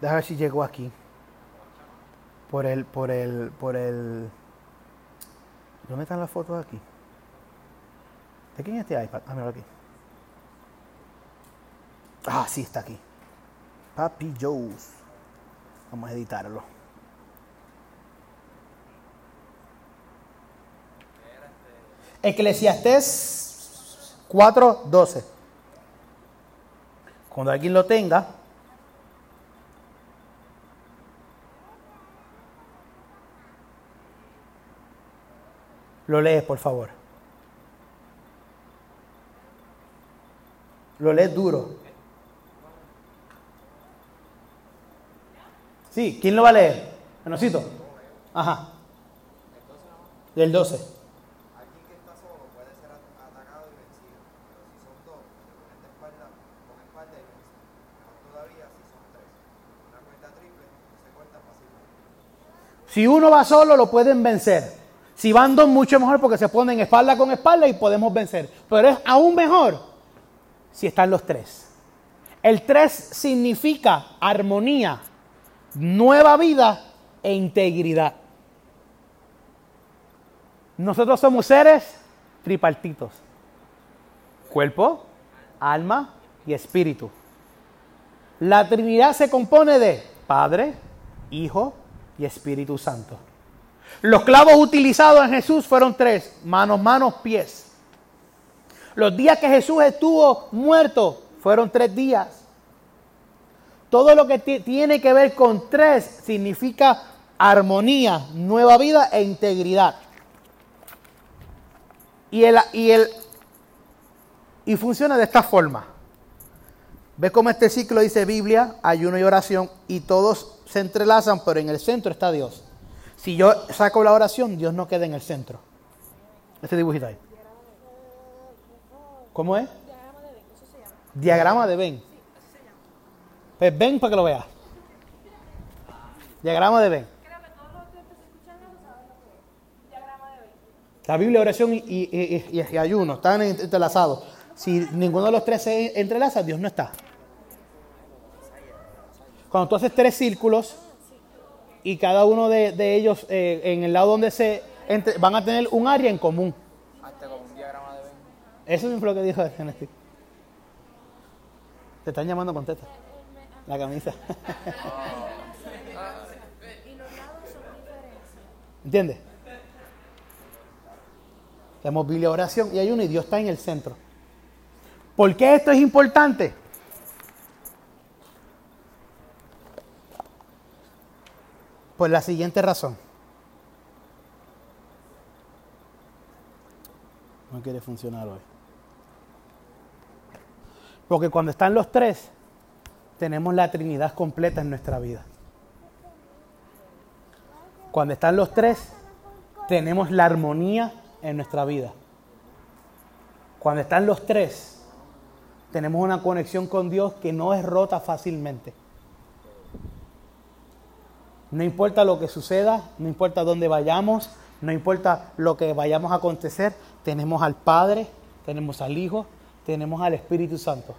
Déjame ver si llegó aquí. Por el... Por el... Por el... ¿Dónde están las fotos aquí? ¿De quién es este iPad? Ah, mira aquí. Ah, sí, está aquí. Papi Joe's. Vamos a editarlo. Eclesiastés 4:12. Cuando alguien lo tenga, lo lees, por favor. Lo lees duro. Sí, ¿quién lo va a leer? Menocito. Ajá. Del 12. Alguien que está solo puede ser at- atacado y vencido, pero si son dos, se ponen de espalda con espalda y vencen. Más todavía si son tres. Una cuenta triple no se cuenta fácilmente. Si uno va solo, lo pueden vencer. Si van dos, mucho mejor porque se ponen espalda con espalda y podemos vencer. Pero es aún mejor si están los tres. El tres significa armonía, nueva vida e integridad. Nosotros somos seres tripartitos. Cuerpo, alma y Espíritu. La Trinidad se compone de Padre, Hijo y Espíritu Santo. Los clavos utilizados en Jesús fueron tres, manos, manos, pies. Los días que Jesús estuvo muerto fueron tres días. Todo lo que tiene que ver con tres significa armonía, nueva vida e integridad. Y, el, y, el, y funciona de esta forma. ¿Ves cómo este ciclo dice Biblia, ayuno y oración y todos se entrelazan, pero en el centro está Dios? Si yo saco la oración, Dios no queda en el centro. Este dibujito ahí. ¿Cómo es? Diagrama de Ben. Pues ven para que lo veas. Diagrama de Ben. La Biblia, oración y, y, ayuno están entrelazados. Si ninguno de los tres se entrelaza, Dios no está. Cuando tú haces tres círculos y cada uno de, ellos eh, en el lado donde se van a tener un área en común. Eso es lo que dijo Genesis. Te están llamando, contesta. La camisa. ¿Entiendes? Tenemos Biblia, oración y ayuno y Dios está en el centro. ¿Por qué esto es importante? Por la siguiente razón. No quiere funcionar hoy. Porque cuando están los tres, tenemos la Trinidad completa en nuestra vida. Cuando están los tres, tenemos la armonía en nuestra vida. Cuando están los tres, tenemos una conexión con Dios que no es rota fácilmente. No importa lo que suceda, no importa dónde vayamos, no importa lo que vayamos a acontecer, tenemos al Padre, tenemos al Hijo, tenemos al Espíritu Santo.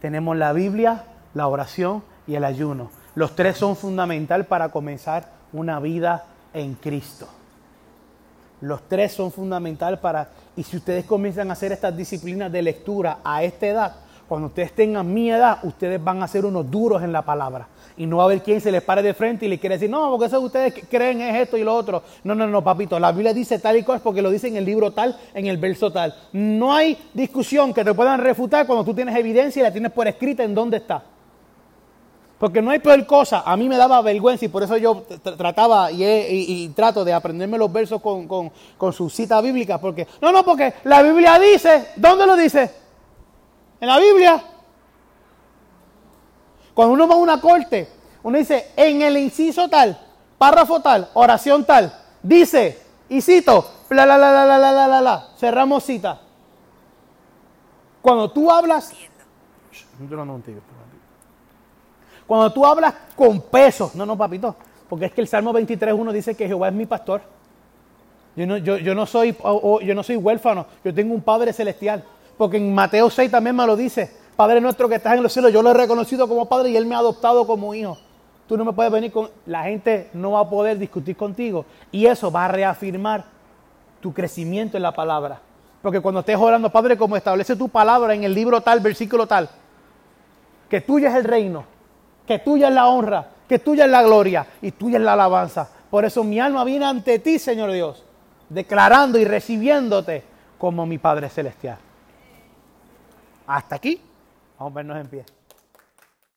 Tenemos la Biblia, la oración y el ayuno. Los tres son fundamental para comenzar una vida en Cristo. Los tres son fundamental para, y si ustedes comienzan a hacer estas disciplinas de lectura a esta edad, cuando ustedes tengan mi edad, ustedes van a ser unos duros en la palabra. Y no va a haber quien se les pare de frente y les quiere decir, no, porque eso que ustedes creen es esto y lo otro. No, no, no, papito. La Biblia dice tal y cual porque lo dice en el libro tal, en el verso tal. No hay discusión que te puedan refutar cuando tú tienes evidencia y la tienes por escrita en dónde está. Porque no hay peor cosa. A mí me daba vergüenza y por eso yo trataba y, trato de aprenderme los versos con, con su cita bíblica. Porque, no, no, porque la Biblia dice, ¿dónde lo dice? En la Biblia. Cuando uno va a una corte, uno dice, en el inciso tal, párrafo tal, oración tal, dice, y cito, la la la la la la la la, cerramos cita. Cuando tú hablas, cuando tú hablas con pesos, no, no, papito, porque es que el Salmo 23.1 dice que Jehová es mi pastor. Yo no, yo, yo no, soy, yo no soy huérfano, yo tengo un Padre celestial. Porque en Mateo 6 también me lo dice. Padre nuestro que estás en los cielos, yo lo he reconocido como Padre y Él me ha adoptado como hijo. Tú no me puedes venir con... La gente no va a poder discutir contigo. Y eso va a reafirmar tu crecimiento en la palabra. Porque cuando estés orando, Padre, como establece tu palabra en el libro tal, versículo tal, que tuya es el reino, que tuya es la honra, que tuya es la gloria y tuya es la alabanza. Por eso mi alma viene ante ti, Señor Dios, declarando y recibiéndote como mi Padre Celestial. Hasta aquí. Vamos a vernos en pie.